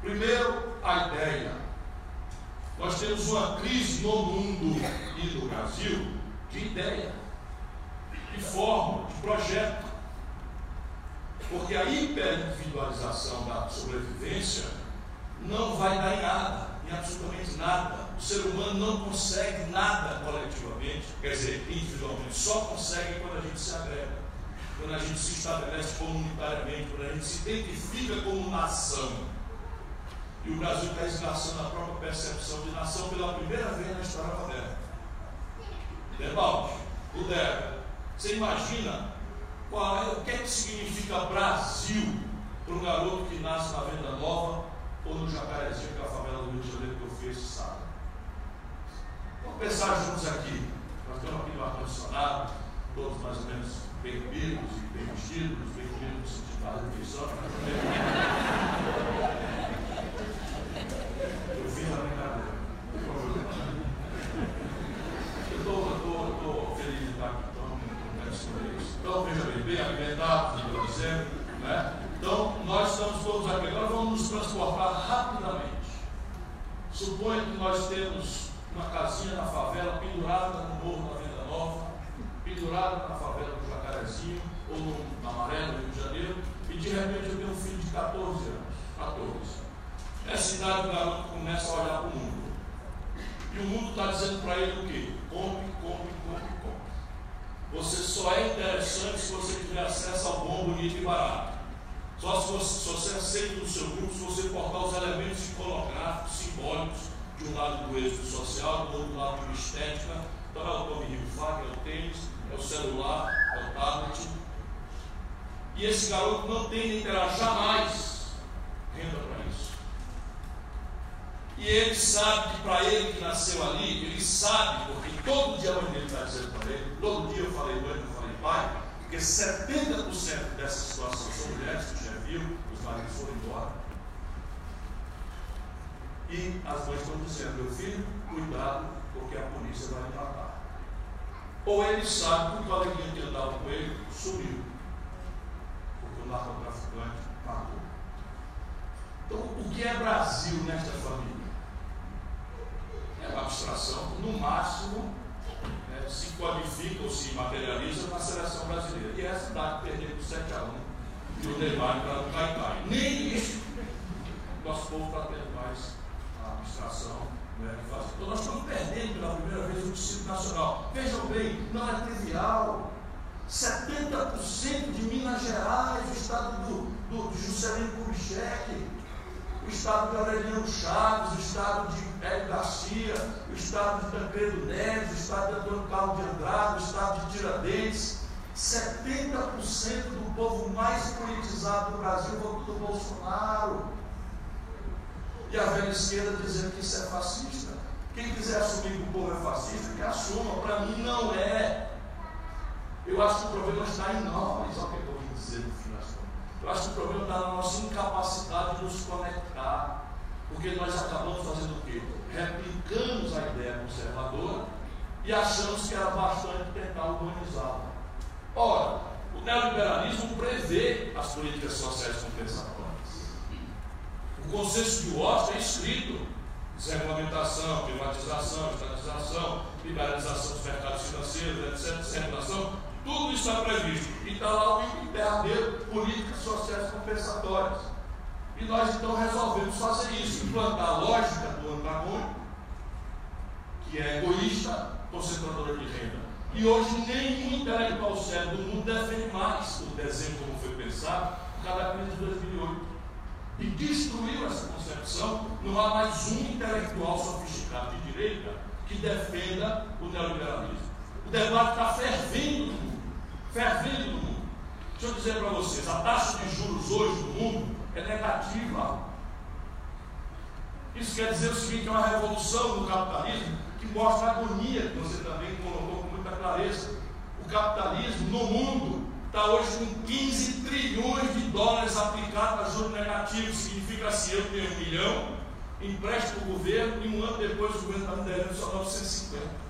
Primeiro, a ideia. Nós temos uma crise no mundo e no Brasil de ideia, de forma, de projeto. Porque a hiperindividualização da sobrevivência não vai dar em nada, em absolutamente nada. O ser humano não consegue nada coletivamente, quer dizer, individualmente, só consegue quando a gente se agrega quando a gente se estabelece comunitariamente, quando a gente se identifica como nação. E o Brasil está esgaçando a própria percepção de nação pela primeira vez na história moderna. Debalde, o Débora, você imagina qual é, o que, é que significa Brasil para um garoto que nasce na Venda Nova ou no Jacarezinho, que é a favela do Rio de Janeiro que eu fiz sábado? Vamos pensar juntos aqui. Nós temos aqui no ar-condicionado, todos mais ou menos bebidos e bem vestidos, bebidos no sentido da refeição. Eu fiz a brincadeira. Eu estou feliz de estar aqui, então não quero isso. Então, veja bem, bem alimentados, estou dizendo, né? Então, nós estamos todos aqui. Agora vamos nos transportar rapidamente. Suponha que nós temos uma casinha na favela pendurada no morro da Venda Nova, pendurada na favela do Jacarezinho, ou no Amarelo, Rio de Janeiro, e de repente eu tenho um filho de 14 anos. 14. Nessa idade o garoto começa a olhar para o mundo. E o mundo está dizendo para ele o quê? Compre, compre, compre, compre. Você só é interessante se você tiver acesso ao bom, bonito e barato. Só se você, você aceita no seu grupo, se você portar os elementos iconográficos, simbólicos, de um lado do êxito social, do outro lado de estética. Então é o Tommy Hilfiger, é o tênis, é o celular, é o tablet. E esse garoto não tem nem terá jamais renda para isso. E ele sabe que para ele que nasceu ali, ele sabe, porque todo dia a mãe dele está dizendo para ele, todo dia eu falei mãe, eu falei pai, porque 70% dessa situação são mulheres, viu, os maridos foram embora. E as mães estão dizendo, meu filho, cuidado, porque a polícia vai me matar. Ou ele sabe que o coleguinha que andava com ele sumiu. Porque o narcotraficante matou. Então, o que é Brasil nesta família? É uma abstração, no máximo, né, se qualifica ou se materializa na seleção brasileira. E essa cidade perdeu por 7 a 1 e o Neymar para o Caicai. Nem isso nosso povo está tendo mais a abstração né, Então nós estamos perdendo pela primeira vez o Distrito Nacional. Vejam bem, não é trivial. 70% de Minas Gerais, o estado do, do, do Juscelino Kubitschek, o estado de Aureliano Chaves, o estado de Hélio Garcia, o estado de Tancredo Neves, o estado de Antônio Carlos de Andrade, o estado de Tiradentes. 70% do povo mais politizado do Brasil votou no Bolsonaro. E a velha esquerda dizendo que isso é fascista. Quem quiser assumir que o povo é fascista, que assuma. Para mim não é. Eu acho que o problema está em nós. Olha o que eu vou dizer no contas. Eu acho que o problema está na nossa incapacidade de nos conectar. Porque nós acabamos fazendo o quê? Replicamos a ideia conservadora e achamos que era bastante tentar humanizá-la. Ora, o neoliberalismo prevê as políticas sociais compensatórias. O consenso de Washington é escrito: desregulamentação, privatização, estatização, liberalização dos mercados financeiros, etc., desregulação, tudo isso está previsto. E está lá o interno políticas sociais compensatórias. E nós então resolvemos fazer isso, implantar a lógica do antagônico, que é egoísta, concentradora de renda. E hoje nenhum intelectual sério do mundo defende mais o desenho como foi pensado cada crise de 2008 e destruiu essa concepção, não há mais um intelectual sofisticado de direita que defenda o neoliberalismo. O debate está fervendo no mundo. Fervendo no mundo. Deixa eu dizer para vocês, a taxa de juros hoje no mundo é negativa. Isso quer dizer o seguinte, é uma revolução no capitalismo que mostra a agonia que você também colocou clareza. O capitalismo no mundo está hoje com 15 trilhões de dólares aplicados a juros negativos. Significa assim, eu tenho um milhão, empresto para o governo e um ano depois o governo está me devendo só 950.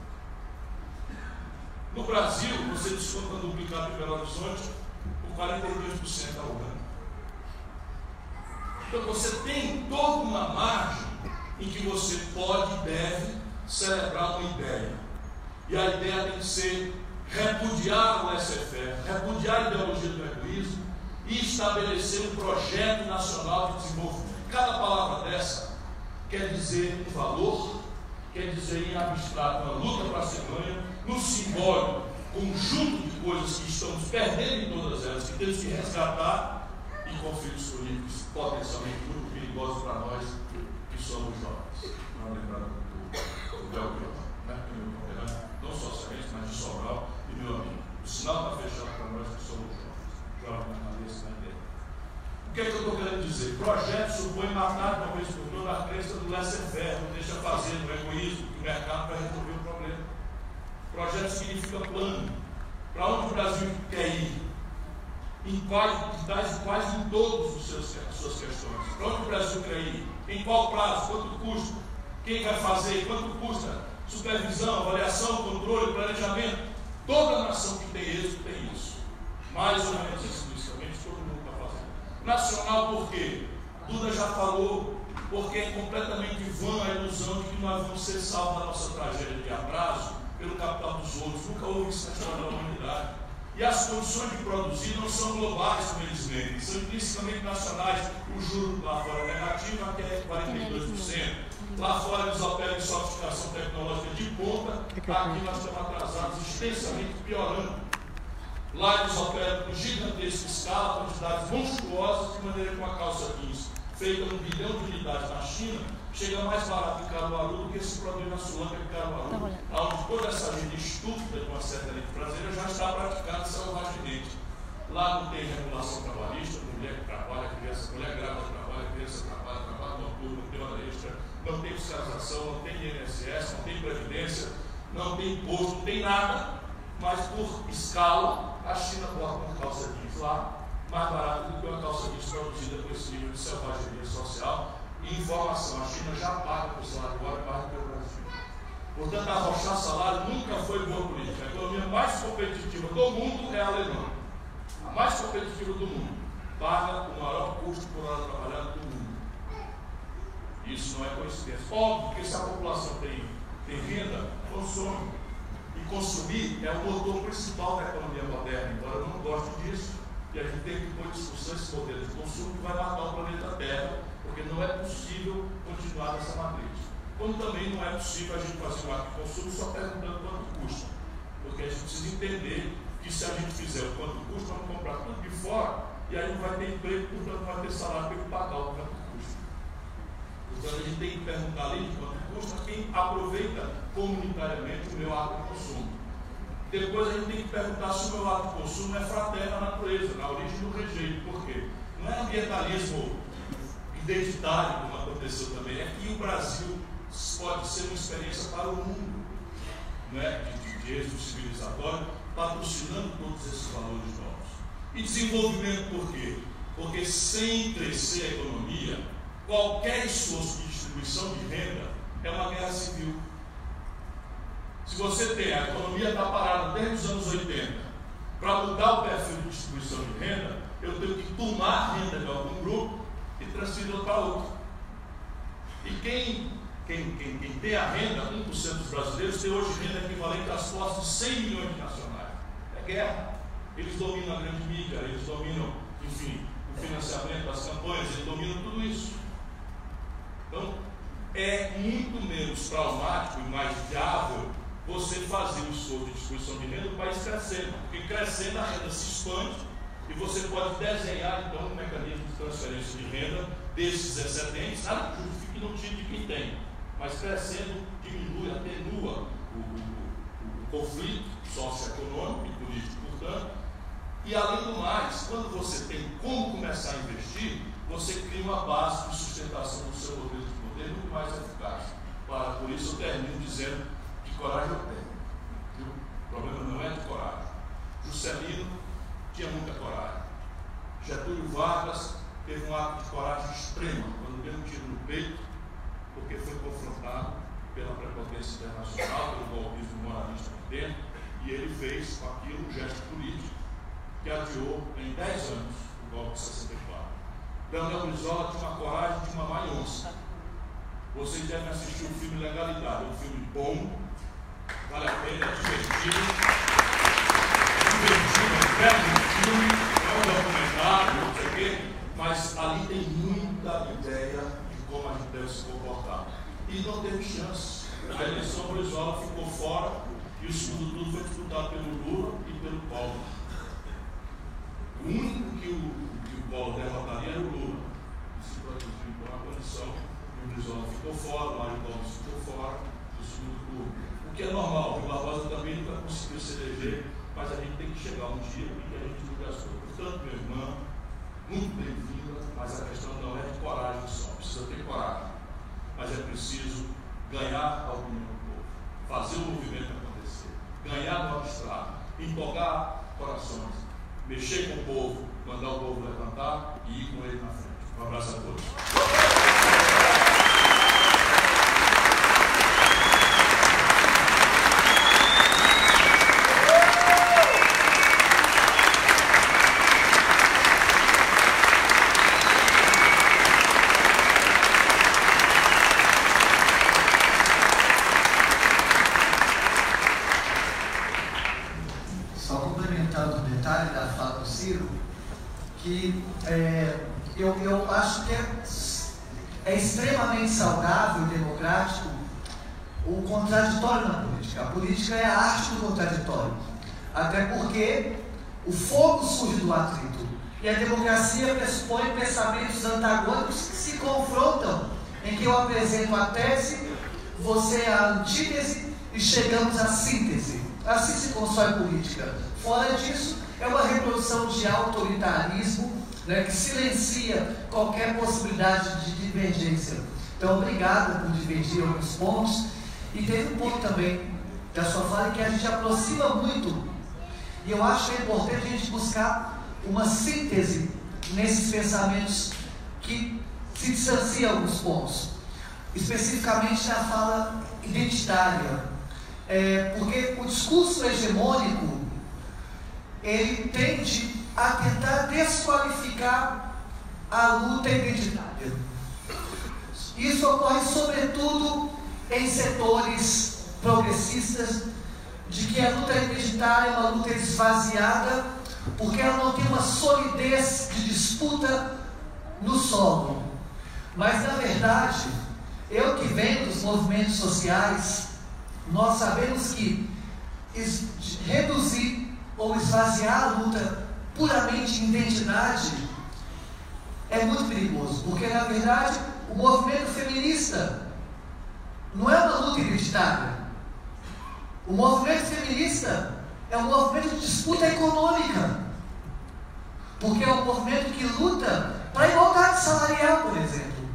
No Brasil, você desconta duplicado em Belo Horizonte por 42% ao ano. Então você tem toda uma margem em que você pode e deve celebrar uma ideia. E a ideia tem que ser repudiar o laissez-faire, repudiar a ideologia do egoísmo e estabelecer um projeto nacional de desenvolvimento. Cada palavra dessa quer dizer um valor, quer dizer em abstrato uma luta para ser ganha, no simbólico, conjunto de coisas que estamos perdendo em todas elas, que temos que resgatar, e conflitos políticos potencialmente muito perigosos para nós que somos jovens. Não lembrar do, do Belgrano, né? não socialmente, mas de Sobral meu amigo. O sinal está fechado para nós que somos jovens. Jovens na cabeça na ideia. O que é que eu estou querendo dizer? Projeto supõe matar uma vez por toda a crença do laissez-faire, não deixa fazer, no egoísmo, que o mercado vai resolver o problema. Projeto significa plano. Para onde o Brasil quer ir? Em quais, quais em todas as suas questões. Para onde o Brasil quer ir? Em qual prazo? Quanto custa? Quem vai fazer? Quanto custa? Supervisão, avaliação, controle, planejamento. Toda nação que tem êxito tem isso. Mais ou menos explicitamente, todo mundo está fazendo. Nacional por quê? Duda já falou, porque é completamente vã a ilusão de que nós vamos ser salvos da nossa tragédia de atraso pelo capital dos outros. Nunca houve isso na história da humanidade. E as condições de produzir não são globais, como eles mentem, são intrinsecamente nacionais. O juro lá fora é negativo, aqui é 42%. Lá fora eles operam em sofisticação tecnológica de ponta, aqui nós estamos atrasados, extensamente piorando. Lá eles operam com gigantesca escala, quantidades monstruosas, de maneira que uma calça jeans feita um bilhão de unidades na China chega mais barato em Caruaru do que se produz na Sulândia em Caruaru, tá onde toda essa gente estúpida com uma certa lei brasileira já está praticando selvagemente. Lá não tem regulação trabalhista, mulher que trabalha, criança, mulher grávida trabalha, criança trabalha, trabalho noturno, não tem hora extra não tem fiscalização, não tem INSS, não tem previdência, não tem imposto, não tem nada, mas por escala, a China bota uma calça jeans lá, mais barata do que uma calça jeans produzida com esse nível de selvageria social e informação. A China já paga por salário agora mais do que o Brasil. Portanto, arrochar salário nunca foi boa política. A economia mais competitiva do mundo é a alemã. A mais competitiva do mundo. Paga o maior custo por hora trabalhada do mundo. Isso não é coincidência. Óbvio que se a população tem, tem renda, consome. E consumir é o motor principal da economia moderna, embora eu não goste disso. E a gente tem que pôr discussão esse modelo de consumo que vai matar o planeta Terra, porque não é possível continuar nessa matriz. Como também não é possível a gente fazer um ato de consumo só perguntando quanto custa. Porque a gente precisa entender que se a gente fizer o quanto custa, vamos comprar tudo de fora, e aí não vai ter emprego, portanto não vai ter salário para pagar o quanto então a gente tem que perguntar ali de quanto custa quem aproveita comunitariamente o meu ato de consumo. Depois a gente tem que perguntar se o meu ato de consumo é fraterno à natureza, na origem do rejeito. Por quê? Não é ambientalismo identitário, como aconteceu também, é que o Brasil pode ser uma experiência para o mundo, né? de, de êxito civilizatório, patrocinando todos esses valores novos. E desenvolvimento por quê? Porque sem crescer a economia, qualquer esforço de distribuição de renda é uma guerra civil. Se você tem, a economia está parada desde os anos 80, para mudar o perfil de distribuição de renda, eu tenho que tomar a renda de algum grupo e transferi-la para outro. E quem, quem, quem, quem, tem a renda, 1% dos brasileiros, tem hoje renda equivalente às postas de 100 milhões de nacionais. É guerra. Eles dominam a grande mídia, eles dominam, enfim, o financiamento das campanhas, eles dominam tudo isso. Então, é muito menos traumático e mais viável você fazer o esforço de distribuição de renda do país crescendo. Porque crescendo a renda se expande e você pode desenhar então um mecanismo de transferência de renda desses excedentes, nada que justifique no time de quem tem, mas crescendo diminui, atenua o, o, o conflito socioeconômico e político, portanto, e além do mais, quando você tem como começar a investir, você cria uma base de sustentação do seu modelo de poder muito mais eficaz. Para, por isso eu termino dizendo que coragem eu tenho. Viu? O problema não é de coragem. Juscelino tinha muita coragem. Getúlio Vargas teve um ato de coragem extrema quando deu um tiro no peito, porque foi confrontado pela prepotência internacional, pelo golpismo moralista aqui dentro, e ele fez aquilo um gesto político que adiou em 10 anos o golpe de 64. Daniel Brizola tinha uma coragem de uma maionça. Vocês devem assistir o filme Legalidade, é um filme bom, vale a pena, é divertido. Divertido, é um belo filme, é um documentário, não sei o quê, mas ali tem muita ideia de como a gente deve se comportar. E não teve chance. A eleição Brizola ficou fora e o segundo turno foi disputado pelo Lula e pelo Paulo. O único que o, Paulo derrotaria Lula. Se produziu por uma condição o Brizola ficou fora, o Mário ficou fora do segundo turno. O que é normal, o Barbosa também nunca conseguiu se eleger, mas a gente tem que chegar um dia em que a gente mude as coisas. Portanto, meu irmão, muito bem-vinda, mas a questão não é de coragem só, precisa ter coragem. Mas é preciso ganhar a opinião do povo, fazer o movimento acontecer, ganhar no abstrato, empolgar corações, mexer com o povo, mandar o povo levantar e ir com ele na frente. Um abraço a todos. saudável e democrático o contraditório na política. A política é a arte do contraditório. Até porque o fogo surge do atrito. E a democracia pressupõe pensamentos antagônicos que se confrontam, em que eu apresento a tese, você a antítese e chegamos à síntese. Assim se constrói política. Fora disso, é uma reprodução de autoritarismo né, que silencia qualquer possibilidade de divergência. Então, obrigado por dividir alguns pontos. E teve um ponto também da sua fala que a gente aproxima muito. E eu acho que é importante a gente buscar uma síntese nesses pensamentos que se distancia alguns pontos. Especificamente na fala identitária. É, porque o discurso hegemônico ele tende a tentar desqualificar a luta identitária. Isso ocorre sobretudo em setores progressistas, de que a luta identitária é uma luta esvaziada, porque ela não tem uma solidez de disputa no solo. Mas, na verdade, eu que venho dos movimentos sociais, nós sabemos que reduzir ou esvaziar a luta puramente em identidade é muito perigoso, porque na verdade o movimento feminista não é uma luta identitária. O movimento feminista é um movimento de disputa econômica. Porque é um movimento que luta para a igualdade salarial, por exemplo.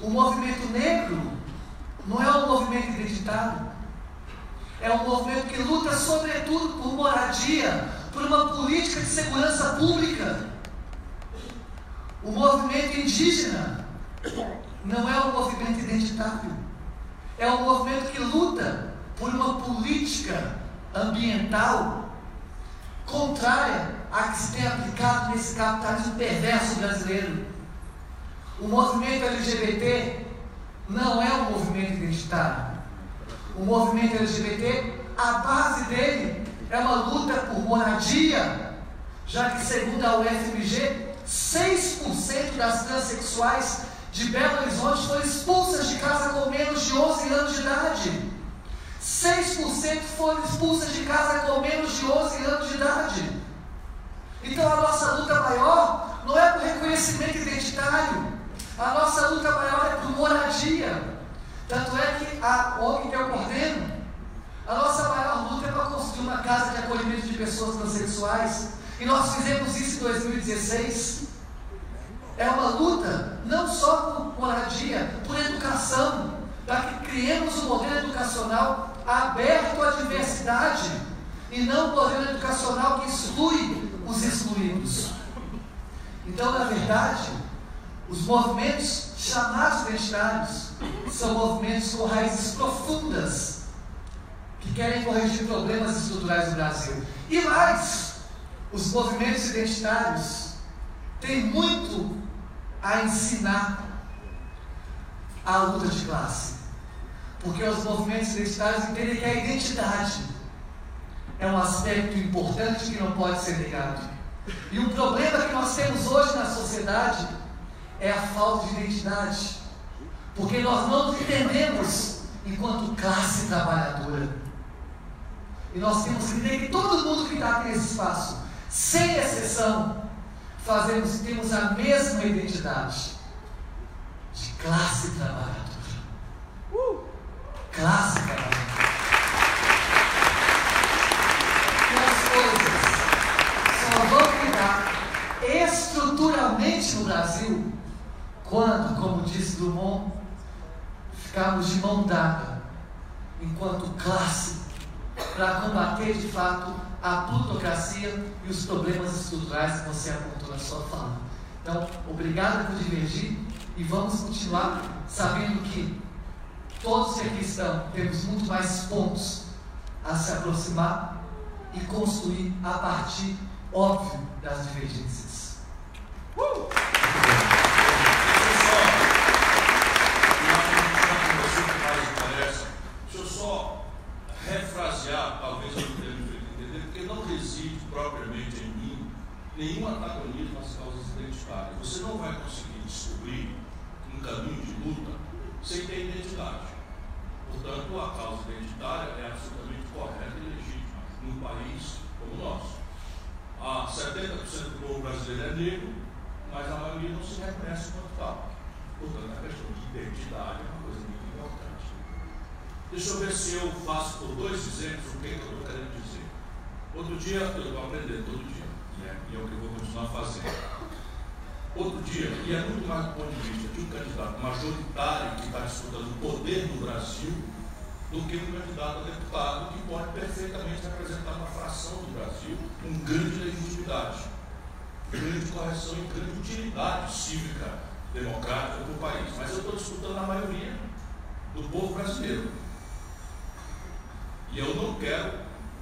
O movimento negro não é um movimento identitário. É um movimento que luta, sobretudo, por moradia, por uma política de segurança pública O movimento indígena não é um movimento identitário. É um movimento que luta por uma política ambiental contrária à que se tem aplicado nesse capitalismo perverso brasileiro. O movimento LGBT não é um movimento identitário. O movimento LGBT, a base dele é uma luta por moradia, já que, segundo a UFMG, 6% das transexuais de Belo Horizonte foram expulsas de casa com menos de 11 anos de idade. 6% foram expulsas de casa com menos de 11 anos de idade. Então a nossa luta maior não é por reconhecimento identitário, a nossa luta maior é por moradia. Tanto é que a ONG que eu coordeno, a nossa maior luta é para construir uma casa de acolhimento de pessoas transexuais. E nós fizemos isso em 2016. É uma luta não só por moradia, por educação, para que criemos um modelo educacional aberto à diversidade e não um modelo educacional que exclui os excluídos. Então, na verdade, os movimentos chamados identitários são movimentos com raízes profundas que querem corrigir problemas estruturais do Brasil. E mais, os movimentos identitários têm muito a ensinar a luta de classe. Porque os movimentos identitários entendem que a identidade é um aspecto importante que não pode ser negado. E o problema que nós temos hoje na sociedade é a falta de identidade. Porque nós não nos entendemos enquanto classe trabalhadora. E nós temos que entender que todo mundo que está aqui nesse espaço, sem exceção, fazemos, temos a mesma identidade de classe trabalhadora. Uh! Classe trabalhadora. E as coisas só vão mudar estruturalmente no Brasil quando, como disse Drummond, ficarmos de mão dada, enquanto classe, para combater de fato a plutocracia e os problemas estruturais que você apontou na sua fala. Então, obrigado por divergir e vamos continuar sabendo que todos que aqui estão temos muito mais pontos a se aproximar e construir a partir, óbvio, das divergências. Uh! refrasear, talvez eu não tenha me entender, porque não reside propriamente em mim nenhum antagonismo às causas identitárias. Você não vai conseguir descobrir um caminho de luta sem ter identidade. Portanto, a causa identitária é absolutamente correta e legítima num país como o nosso. Ah, 70% do povo brasileiro é negro, mas a maioria não se reconhece como tal. Portanto, a questão de identidade é uma coisa muito Deixa eu ver se eu faço por dois exemplos o que, é que eu estou querendo dizer. Outro dia, eu estou aprendendo todo dia, né? e é o que eu vou continuar fazendo. Outro dia, e é muito mais do ponto de vista de um candidato majoritário que está disputando o poder no Brasil, do que um candidato a deputado que pode perfeitamente representar uma fração do Brasil com grande legitimidade, grande correção e grande utilidade cívica democrática para o país. Mas eu estou disputando a maioria do povo brasileiro. E eu não quero,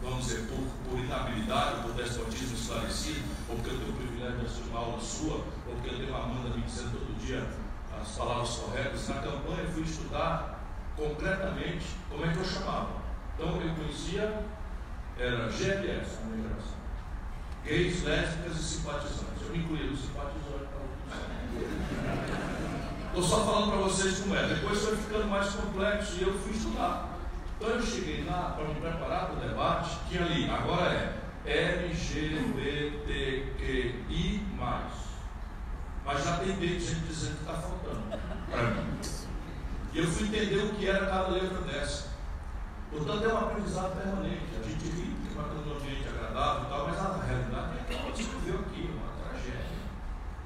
vamos dizer, por, por inabilidade, por despotismo esclarecido, ou porque eu tenho o privilégio de assistir uma aula sua, ou porque eu tenho uma Amanda me dizendo todo dia as palavras corretas. Na campanha eu fui estudar concretamente como é que eu chamava. Então eu conhecia, era GLS, a minha geração. Gays, lésbicas e simpatizantes. Eu me incluí os simpatizantes Estou só falando para vocês como é. Depois foi ficando mais complexo e eu fui estudar. Então eu cheguei para me preparar para o debate, que ali agora é LGBTQI. Mas já tem gente dizendo que está faltando para mim. E eu fui entender o que era cada letra dessa. Portanto, é um aprendizado permanente. A gente ri, porque vai ter um ambiente agradável e tal, mas a realidade é que ela descreveu aqui uma tragédia.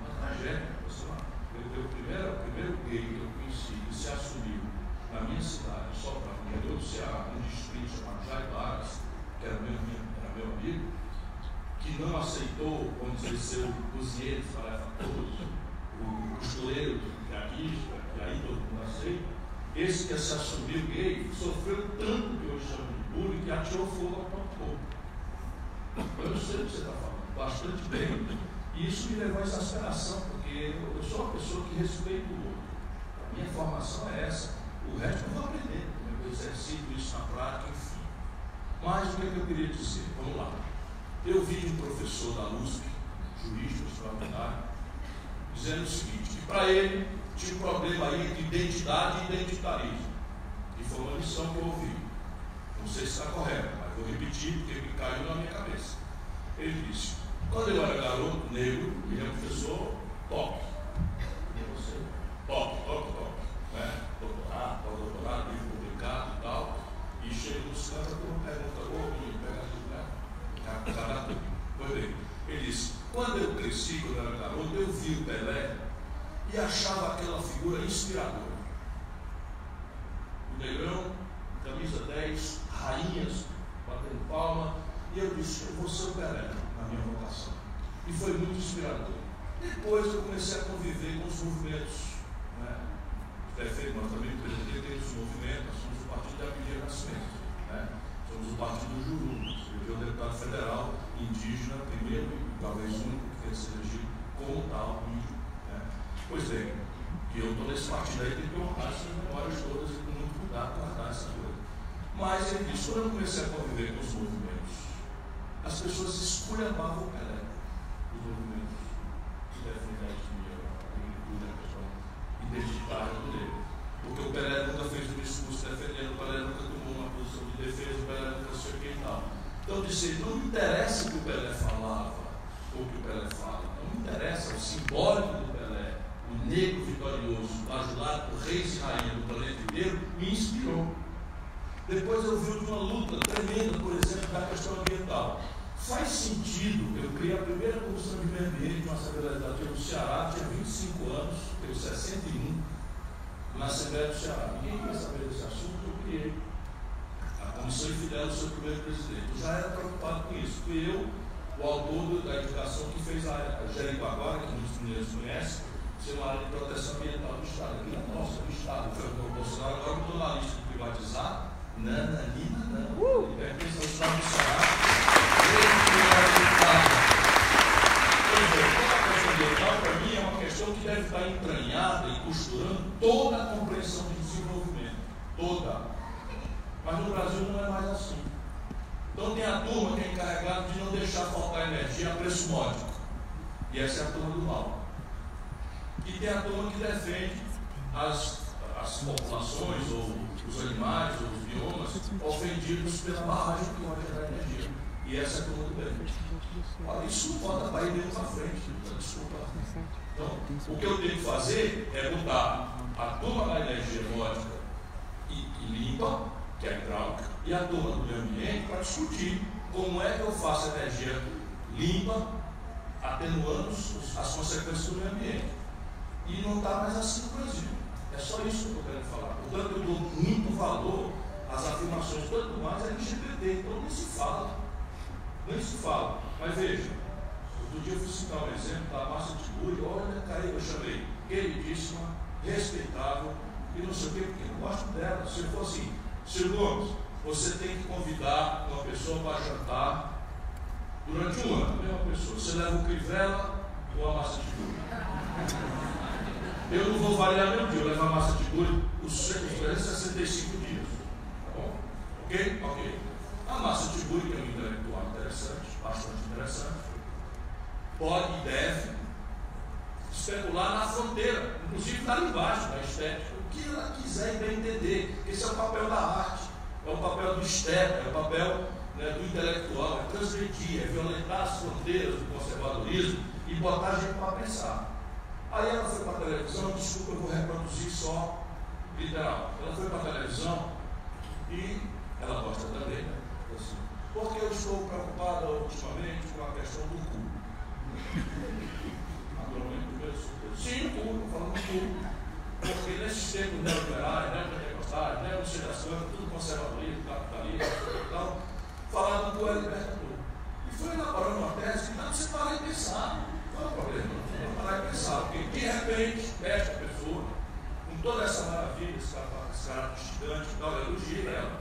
Uma tragédia. Você, o, primeiro, o primeiro gay que eu conheci que se assumiu na minha cidade, só para interior do Ceará, um distrito chamado Jaibaras, que era meu, era meu amigo, que não aceitou, vamos dizer, ser o cozinheiro o costureiro que aqui, que aí todo mundo aceita, esse que se assumiu gay, sofreu tanto que eu chamo de bullying que atirou fogo ao corpo. Eu não sei o que você está falando, bastante bem. E isso me levou à exasperação, porque eu sou uma pessoa que respeito o outro. A minha formação é essa. O resto eu vou aprender, eu exercito isso na prática, enfim. Mas o que, é que eu queria dizer? Vamos lá. Eu vi um professor da USP, jurista extraordinário, dizendo o seguinte, que para ele tinha um problema aí de identidade e identitarismo. E foi uma lição que eu ouvi. Não sei se está correto, mas vou repetir porque me caiu na minha cabeça. Ele disse, quando eu era garoto negro, ele é professor top. Top, top, top. Né? Doutorado, doutorado, livro publicado e tal. E chega nos cantos, uma pergunta, ô menino, pega tudo, né? Cada tudo. Pois bem, ele disse, quando eu cresci, quando eu era garoto, eu vi o Pelé e achava aquela figura inspiradora. O negrão, camisa 10, rainhas, batendo palma, e eu disse, eu vou ser o Pelé na minha vocação. E foi muito inspirador. Depois eu comecei a conviver com os movimentos. Né? Perfeito, nós também temos os movimentos, nós somos o Partido da Avenida Nascimento. Né? Somos o Partido dos Eu um deputado federal, indígena, primeiro e talvez único que tenha sido elegido como tal índio. Né? Pois bem, e eu estou nesse partido aí, tem que honrar essas memórias todas e com muito cuidado guardar essa coisa. Mas ele disse, quando eu comecei a conviver com os movimentos, as pessoas esculhambavam o Pelé, os movimentos que defendem a etnia, a agricultura, a questão identitária do negro. Porque o Pelé nunca fez um discurso defendendo, o Pelé nunca tomou uma posição de defesa, o Pelé nunca sei o que e tal. Então eu disse, não me interessa o que o Pelé falava, ou o que o Pelé fala, não me interessa o simbólico do Pelé, o negro vitorioso, ajudado por reis e rainhas do planeta inteiro, me inspirou. Depois eu vi uma luta tremenda, por exemplo, da questão ambiental. Faz sentido, eu criei a primeira comissão de meio ambiente de uma Assembleia Legislativa no Ceará, tinha 25 anos, tenho 61, na Assembleia do Ceará. Ninguém queria saber desse assunto, eu criei. Infidel do seu primeiro presidente. Eu já era preocupado com isso. Fui eu, o autor da educação que fez a, a Jericoacoara, que muitos mineiros conhecem, ser uma área de proteção ambiental do Estado. Aqui é nossa, do Estado. Foi o Bolsonaro agora mudou na lista de privatizar. Nananina, não. Uh! Ele ao Estado do Ceará. ambiental, para mim, é uma questão que deve estar entranhada e costurando toda a compreensão de desenvolvimento. Toda. Mas no Brasil não é mais assim. Então tem a turma que é encarregada de não deixar faltar energia a preço módico. E essa é a turma do mal. E tem a turma que defende as, as populações, ou os animais, ou os biomas, ofendidos pela barragem que pode gerar energia. E essa é a turma do bem. Olha, isso não bota para ir para frente. Desculpa. Então, o que eu tenho que fazer é botar a turma da energia eólica e, e limpa, que é hidráulica, e a turma do meio ambiente para discutir como é que eu faço energia limpa, atenuando as consequências do meio ambiente. E não está mais assim no Brasil. É só isso que eu estou querendo falar. Portanto, eu dou muito valor às afirmações, tanto mais LGBT. Então, nem se fala. Nem se fala. Mas veja, outro dia eu fui citar um exemplo da Márcia Tiburi, olha, caiu, eu chamei, queridíssima, respeitável, e não sei o quê, porque eu gosto dela. Se eu for assim, Gomes, você tem que convidar uma pessoa para jantar durante um ano, mesma pessoa. Você leva o Crivella ou a Márcia Tiburi? Eu não vou variar meu dia, eu levo a Márcia Tiburi os 365 dias. Tá bom? Ok? Ok. A Márcia Tiburi, que é um intelectual interessante, bastante interessante, pode e deve especular na fronteira, inclusive ali embaixo, da estética, que ela quiser e bem entender. Esse é o papel da arte, é o papel do estético, é o papel né, do intelectual, é transgredir, é violentar as fronteiras do conservadorismo e botar a gente para pensar. Aí ela foi para a televisão, desculpa, eu vou reproduzir só literal. Ela foi para a televisão e ela gosta também, né? Assim, porque eu estou preocupada ultimamente com a questão do cu. Naturalmente, o Sim, o cu, estou falando do cu. Porque nesse tempo sistema neoliberal, neopentecostal, neomissionações, tudo conservadorismo, capitalismo, tá, tá então, tá, falaram do é libertador. E foi elaborando uma tese que não se parar e pensar. Não é um problema, não parar e pensar. Porque, de repente, esta pessoa, com toda essa maravilha, esse caráter estudante, então elogia para ela,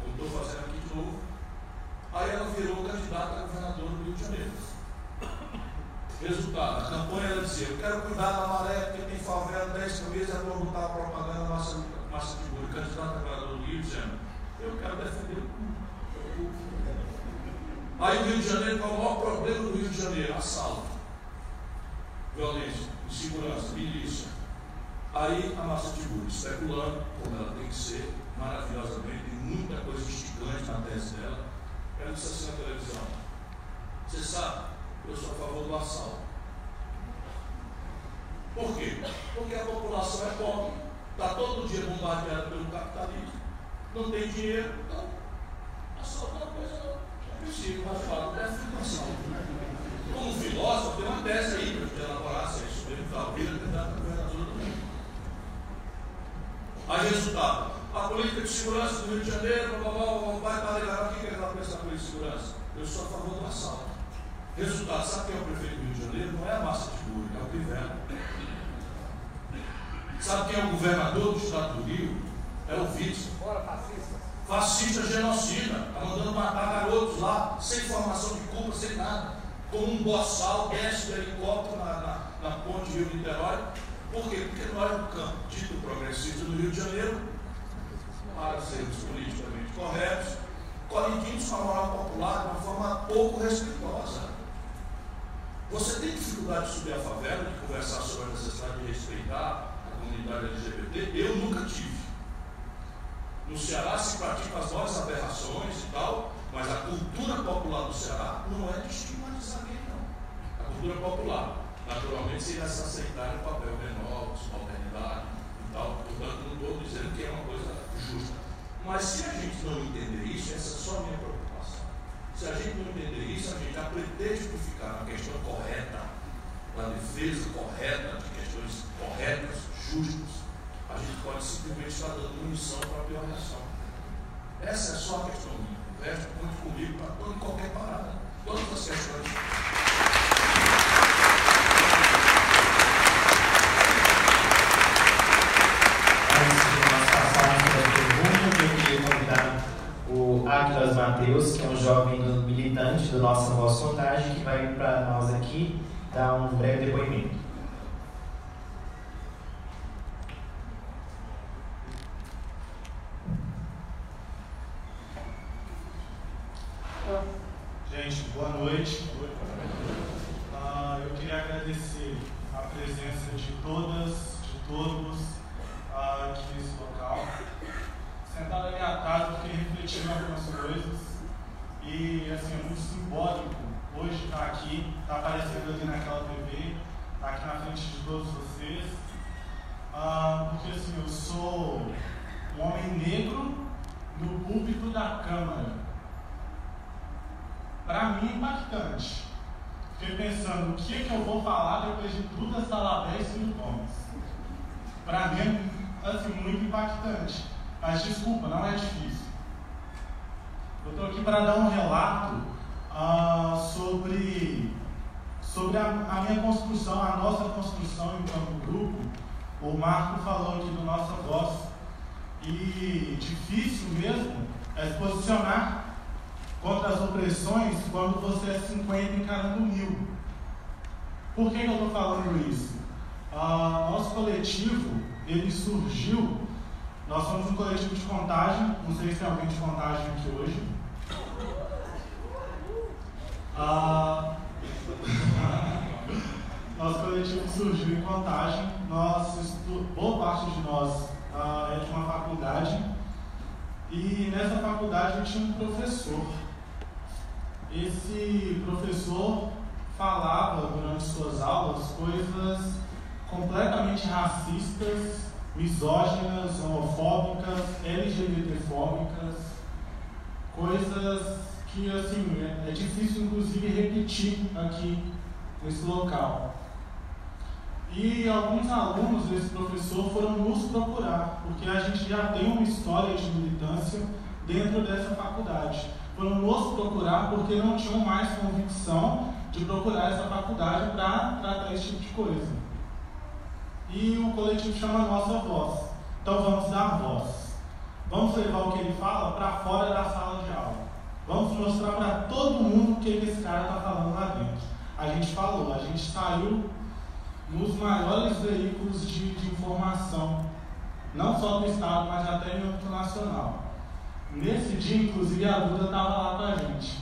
como estou fazendo aqui de novo, aí ela virou candidata a governador do Rio de Janeiro. Resultado, a campanha era dizer, eu quero cuidar da maré, porque tem favela 10 cabeças, e a turma estava propaganda massa, massa de burro, candidato a vereador do Rio, dizendo, eu quero defender o Aí o Rio de Janeiro, qual é o maior problema do Rio de Janeiro? Assalto, violência, insegurança, milícia. Aí a massa de burro, especulando, como ela tem que ser, maravilhosamente, tem muita coisa instigante na tese dela, ela disse assim na televisão, você sabe, eu sou a favor do assalto. Por quê? Porque a população é pobre, está todo dia bombardeada pelo capitalismo, não tem dinheiro, então assalto é uma coisa é possível, mas fala, é assalto. Como filósofo, tem uma tese aí para gente elaborar se é isso mesmo, talvez candidato a governador do mundo. Aí resultado, a política de segurança do Rio de Janeiro, o vai para declarar o que é da política de segurança. Eu sou a favor do assalto. Resultado, sabe quem é o prefeito do Rio de Janeiro? Não é a massa de burro, é o Crivella. Sabe quem é o governador do estado do Rio? É o Witzel. fascista. Fascista genocida. Está mandando matar garotos lá, sem formação de culpa, sem nada. Com um boçal, desce do helicóptero na, na, na ponte Rio-Niterói. Por quê? Porque nós, no campo dito progressista do Rio de Janeiro, para sermos politicamente corretos, colidimos com a moral popular de uma forma pouco respeitosa. Você tem dificuldade de subir a favela, de conversar sobre a necessidade de respeitar a comunidade LGBT? Eu nunca tive. No Ceará se praticam as maiores aberrações e tal, mas a cultura popular do Ceará não é de estigmatizar ninguém, não. A cultura popular, naturalmente, se aceitar o papel menor, subalternidade e tal. Portanto, não estou dizendo que é uma coisa justa. Mas se a gente não entender isso, essa é só a minha preocupação. Se a gente não entender isso, a gente já pretende ficar na questão correta, na defesa correta de questões corretas, justas, a gente pode simplesmente estar dando munição para a pior reação. Essa é só a questão minha. O resto conte comigo para toda qualquer parada. Todas as questões. Atlas Mateus, que é um jovem militante do Nossa Voz Sondagem, que vai para nós aqui dar um breve depoimento. Gente, boa noite. Uh, eu queria agradecer a presença de todas, de todos uh, aqui nesse local sentado ali atrás, eu fiquei refletindo algumas coisas. E assim, é muito simbólico hoje estar aqui, estar aparecendo ali naquela TV, estar aqui na frente de todos vocês. Ah, porque assim, eu sou um homem negro no púlpito da Câmara. Para mim é impactante. Fiquei pensando o que, é que eu vou falar depois de tudo essa labéia e sintomas. Para mim é assim, muito impactante. Mas desculpa, não é difícil. Eu estou aqui para dar um relato uh, sobre, sobre a, a, minha construção, a nossa construção enquanto grupo. O Marco falou aqui do nossa voz. E difícil mesmo é se posicionar contra as opressões quando você é 50 encarando mil. Por que, que eu estou falando isso? Uh, nosso coletivo ele surgiu nós somos um coletivo de contagem, não sei se tem alguém de contagem aqui hoje. Ah, nosso coletivo surgiu em contagem, nós, boa parte de nós ah, é de uma faculdade, e nessa faculdade tinha um professor. Esse professor falava durante suas aulas coisas completamente racistas misóginas, homofóbicas, LGBTfóbicas, coisas que assim é, é difícil inclusive repetir aqui nesse local. E alguns alunos desse professor foram nos procurar, porque a gente já tem uma história de militância dentro dessa faculdade. Foram nos procurar porque não tinham mais convicção de procurar essa faculdade para tratar esse tipo de coisa e o coletivo chama Nossa Voz. Então vamos dar voz. Vamos levar o que ele fala para fora da sala de aula. Vamos mostrar para todo mundo o que esse cara está falando lá dentro. a gente falou, a gente saiu nos maiores veículos de, de informação, não só do Estado, mas até em âmbito nacional. Nesse dia, inclusive, a Duda estava lá com a gente.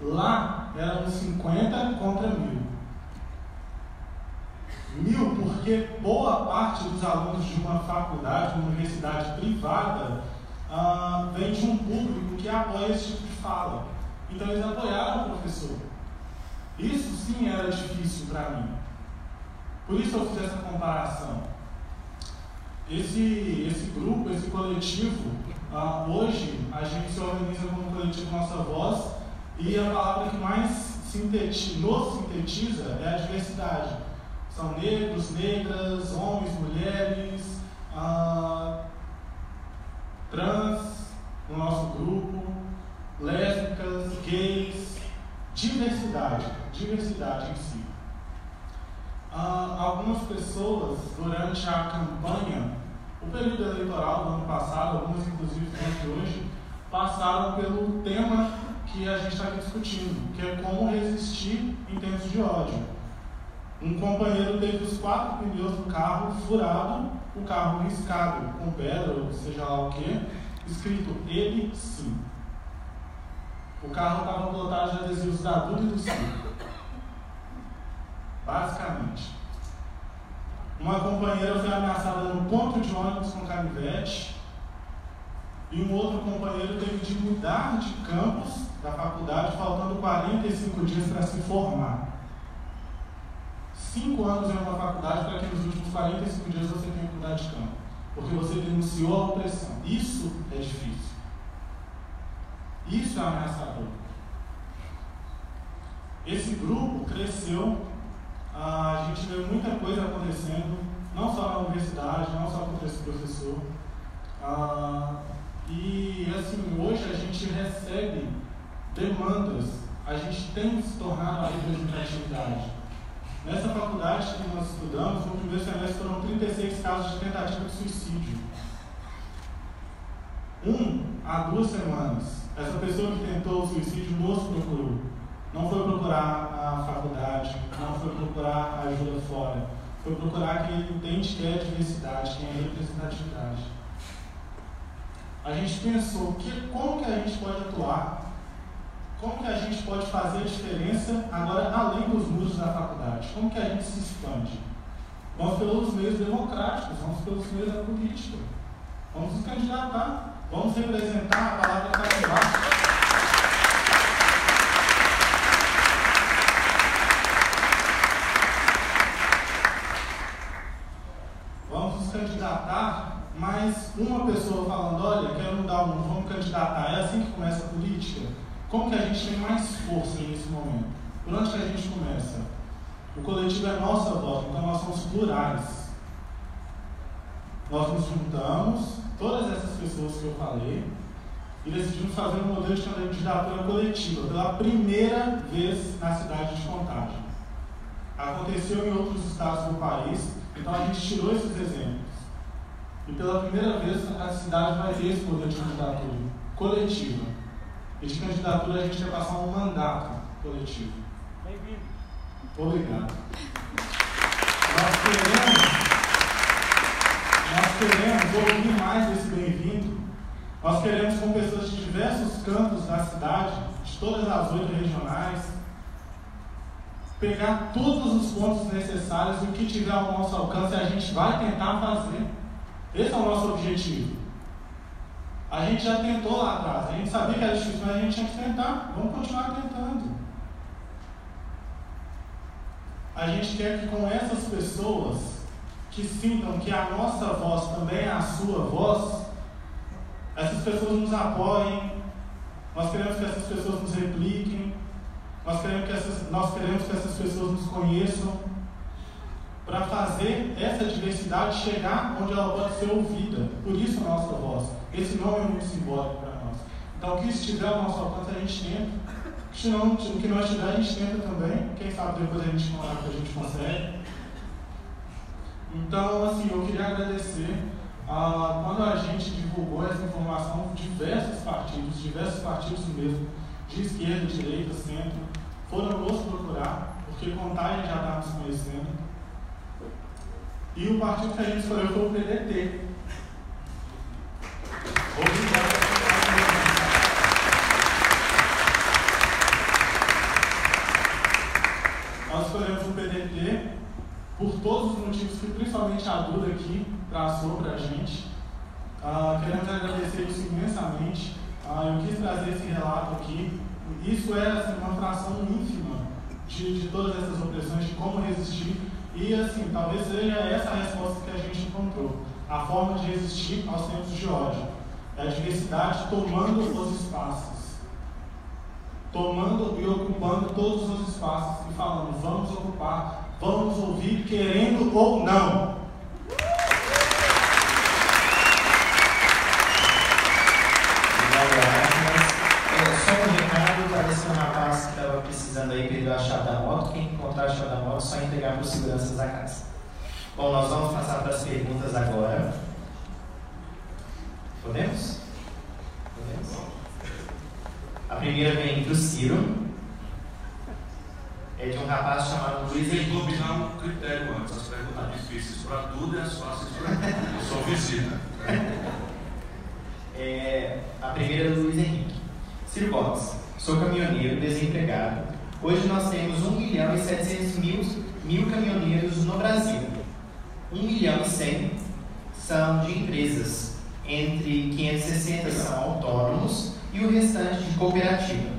Lá éramos 50 contra mil. Mil porque boa parte dos alunos de uma faculdade, uma universidade privada, ah, vem de um público que apoia esse tipo de fala. Então eles apoiaram o professor. Isso sim era difícil para mim. Por isso eu fiz essa comparação. Esse, esse grupo, esse coletivo, ah, hoje a gente se organiza como coletivo Nossa Voz e a palavra que mais sintetiza, nos sintetiza é a diversidade. São negros, negras, homens, mulheres, ah, trans no nosso grupo, lésbicas, gays, diversidade, diversidade em si. Ah, algumas pessoas, durante a campanha, o período eleitoral do ano passado, algumas inclusive de hoje, passaram pelo tema que a gente está aqui discutindo, que é como resistir em tempos de ódio. Um companheiro teve os quatro pneus do carro furado, o carro riscado com pedra, ou seja lá o que, escrito ele sim. O carro estava lotado de adesivos da Duda e do sim. Basicamente. Uma companheira foi ameaçada no ponto de ônibus com canivete. E um outro companheiro teve de mudar de campus da faculdade, faltando 45 dias para se formar. Cinco anos em uma faculdade para que nos últimos 45 dias você tenha que mudar de campo. Porque você denunciou a opressão. Isso é difícil. Isso é ameaçador. Esse grupo cresceu a gente vê muita coisa acontecendo, não só na universidade, não só contra esse professor. Ah, e assim, hoje a gente recebe demandas, a gente tem se tornado a representatividade. Nessa faculdade que nós estudamos, no primeiro semestre foram 36 casos de tentativa de suicídio. Um há duas semanas. Essa pessoa que tentou o suicídio nos procurou. Não foi procurar a faculdade, não foi procurar ajuda fora. Foi procurar quem entende que é diversidade, quem é representatividade. A gente pensou que, como que a gente pode atuar, como que a gente pode fazer a diferença agora além dos muros da faculdade, como que a gente se expande. Vamos pelos meios democráticos, vamos pelos meios da política. Vamos nos candidatar, vamos representar a palavra que está embaixo. candidatar, mas uma pessoa falando, olha, quero mudar o mundo, vamos candidatar. É assim que começa a política? Como que a gente tem mais força nesse momento? Por onde que a gente começa? O coletivo é nossa voz, então nós somos plurais. Nós nos juntamos, todas essas pessoas que eu falei, e decidimos fazer um modelo de candidatura coletiva pela primeira vez na cidade de Contagem. Aconteceu em outros estados do país, então a gente tirou esses exemplos. E pela primeira vez a cidade vai ter esse poder de candidatura coletiva. E de candidatura a gente vai passar um mandato coletivo. Bem-vindo. Obrigado. Nós queremos, nós queremos ouvir mais desse bem-vindo. Nós queremos com pessoas de diversos cantos da cidade, de todas as oito regionais, pegar todos os pontos necessários e o que tiver ao nosso alcance a gente vai tentar fazer. Esse é o nosso objetivo. A gente já tentou lá atrás, a gente sabia que era difícil, mas a gente tinha que tentar. Vamos continuar tentando. A gente quer que com essas pessoas que sintam que a nossa voz também é a sua voz, essas pessoas nos apoiem, nós queremos que essas pessoas nos repliquem, nós queremos que essas, nós queremos que essas pessoas nos conheçam, para fazer essa diversidade chegar onde ela pode ser ouvida. Por isso a nossa voz. Esse nome é muito simbólico para nós. Então, o que estiver ao nosso alcance, a gente tenta. Não, o que não estiver, a gente tenta também. Quem sabe depois a gente falar que a gente consegue. Então, assim, eu queria agradecer. Ah, quando a gente divulgou essa informação, diversos partidos, diversos partidos mesmo, de esquerda, direita, centro, foram nos procurar porque contagem já estávamos conhecendo. E o partido que a gente escolheu foi o PDT. Nós escolhemos o PDT por todos os motivos que principalmente a Duda aqui traçou para a gente. Uh, queremos agradecer isso imensamente. Uh, eu quis trazer esse relato aqui. Isso é assim, uma fração ínfima de, de todas essas opressões, de como resistir. E assim, talvez seja essa a resposta que a gente encontrou. A forma de resistir aos tempos de ódio. É a diversidade tomando os espaços. Tomando e ocupando todos os espaços e falando, vamos ocupar, vamos ouvir, querendo ou não. Aí perder a chave da moto, quem encontrar a chave da moto, só entregar para os seguranças da casa. Bom, nós vamos passar para as perguntas agora. Podemos? Podemos? A primeira vem do Ciro. É de um rapaz chamado Luiz Tem que combinar um critério antes. As perguntas difíceis para tudo e as fáceis para tudo. Eu sou visita. É, a primeira é do Luiz Henrique. Ciro Gomes, sou caminhoneiro, desempregado, Hoje nós temos 1 milhão e 700 mil, mil caminhoneiros no Brasil. 1 milhão e 100 são de empresas, entre 560 são autônomos e o restante de cooperativa.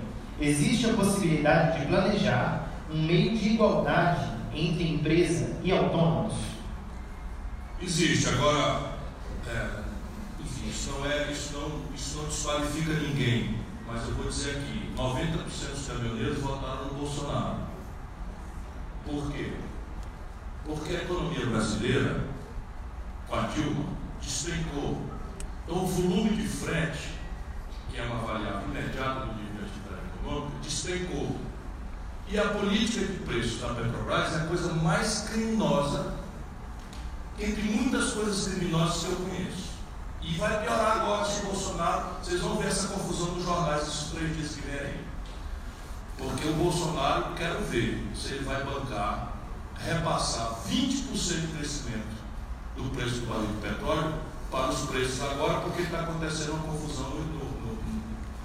Existe a possibilidade de planejar um meio de igualdade entre empresa e autônomos? Existe. Agora, é, enfim, isso não, é, isso, não, isso não desqualifica ninguém mas eu vou dizer aqui: 90% dos caminhoneiros votaram no Bolsonaro. Por quê? Porque a economia brasileira, com a Dilma, despencou. Então, o volume de frete, que é uma variável imediata do nível de atividade econômica, despencou. E a política de preços da Petrobras é a coisa mais criminosa, entre muitas coisas criminosas que eu conheço. E vai piorar agora se o Bolsonaro. Vocês vão ver essa confusão nos jornais esses três dias que vem aí. Porque o Bolsonaro, quero ver se ele vai bancar, repassar 20% de crescimento do preço do barril de petróleo para os preços agora, porque está acontecendo uma confusão no, no,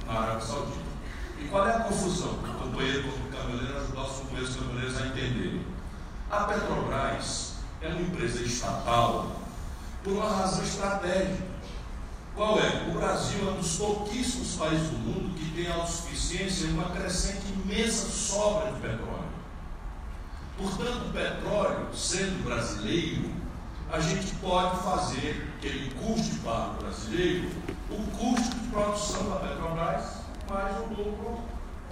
na Arábia Saudita. E qual é a confusão? O companheiro caminhoneiro ajudar os companheiros caminhoneiros a entenderem. A Petrobras é uma empresa estatal por uma razão estratégica. Qual é? O Brasil é um dos pouquíssimos países do mundo que tem autossuficiência e uma crescente imensa sobra de petróleo. Portanto, o petróleo, sendo brasileiro, a gente pode fazer ele custe para o brasileiro o custo de produção da Petrobras mais um lucro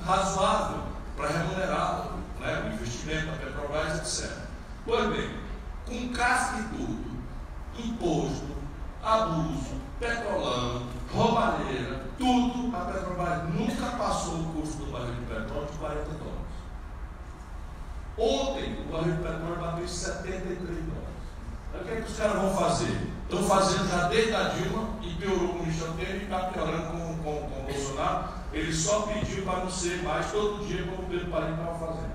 razoável para remunerá-lo, né? o investimento da Petrobras, etc. Pois bem, com casca e tudo, imposto, abuso, petrolão, roubalheira, tudo, a Petrobras nunca passou o custo do barril de petróleo de 40 dólares. Ontem, o barril de petróleo bateu 73 dólares. o que, é que os caras vão fazer? Estão fazendo já desde a Dilma e piorou com o Michel e está piorando com, com, com o Bolsonaro. Ele só pediu para não ser mais todo dia como o Pedro Parim estava fazendo.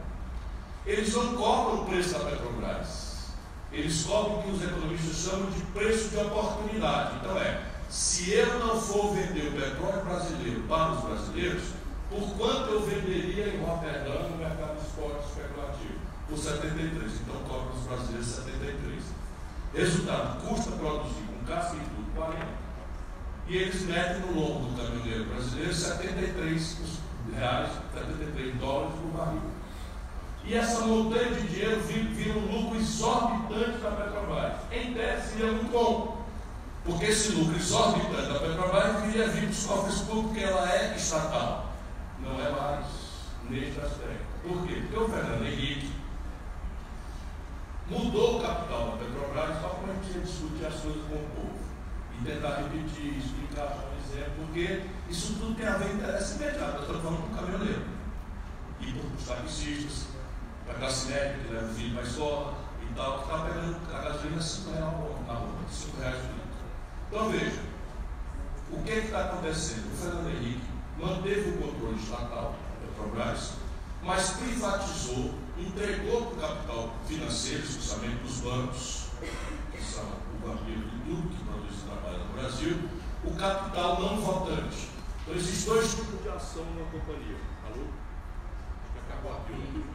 Eles não cobram o preço da Petrobras. Eles cobram o que os economistas chamam de preço de oportunidade. Então é, se eu não for vender o petróleo brasileiro para os brasileiros, por quanto eu venderia em Rotterdam no mercado de esporte especulativo? Por 73. Então cobra os brasileiros 73. Resultado, custa produzir com casca e tudo 40. E eles metem no lombo do caminhoneiro brasileiro 73 reais, 73 dólares por barril. E essa montanha de dinheiro vira um lucro exorbitante da Petrobras. Em tese seria muito bom. Porque esse lucro exorbitante da Petrobras viria vir dos cofres públicos, porque ela é estatal. Não é mais neste aspecto. Por quê? Porque o Fernando Henrique mudou o capital da Petrobras só para a gente discutir as coisas com o povo. E tentar repetir, explicar, um exemplo, porque isso tudo tem a ver com interesse imediato. Nós estamos falando para o caminhoneiro. E para os taxistas, para a classe média que leva o filho para a escola e tal, que está pegando a gasolina 5 reais na rua, 5 reais por. Então veja, o que está acontecendo? O Fernando Henrique manteve o controle estatal da Petrobras, mas privatizou entregou para o capital financeiro, especialmente dos bancos, que são o vampiro de tudo que produz trabalho no Brasil, o capital não votante. Então, existem dois tipos de ação numa companhia. Alô? Acabou aqui.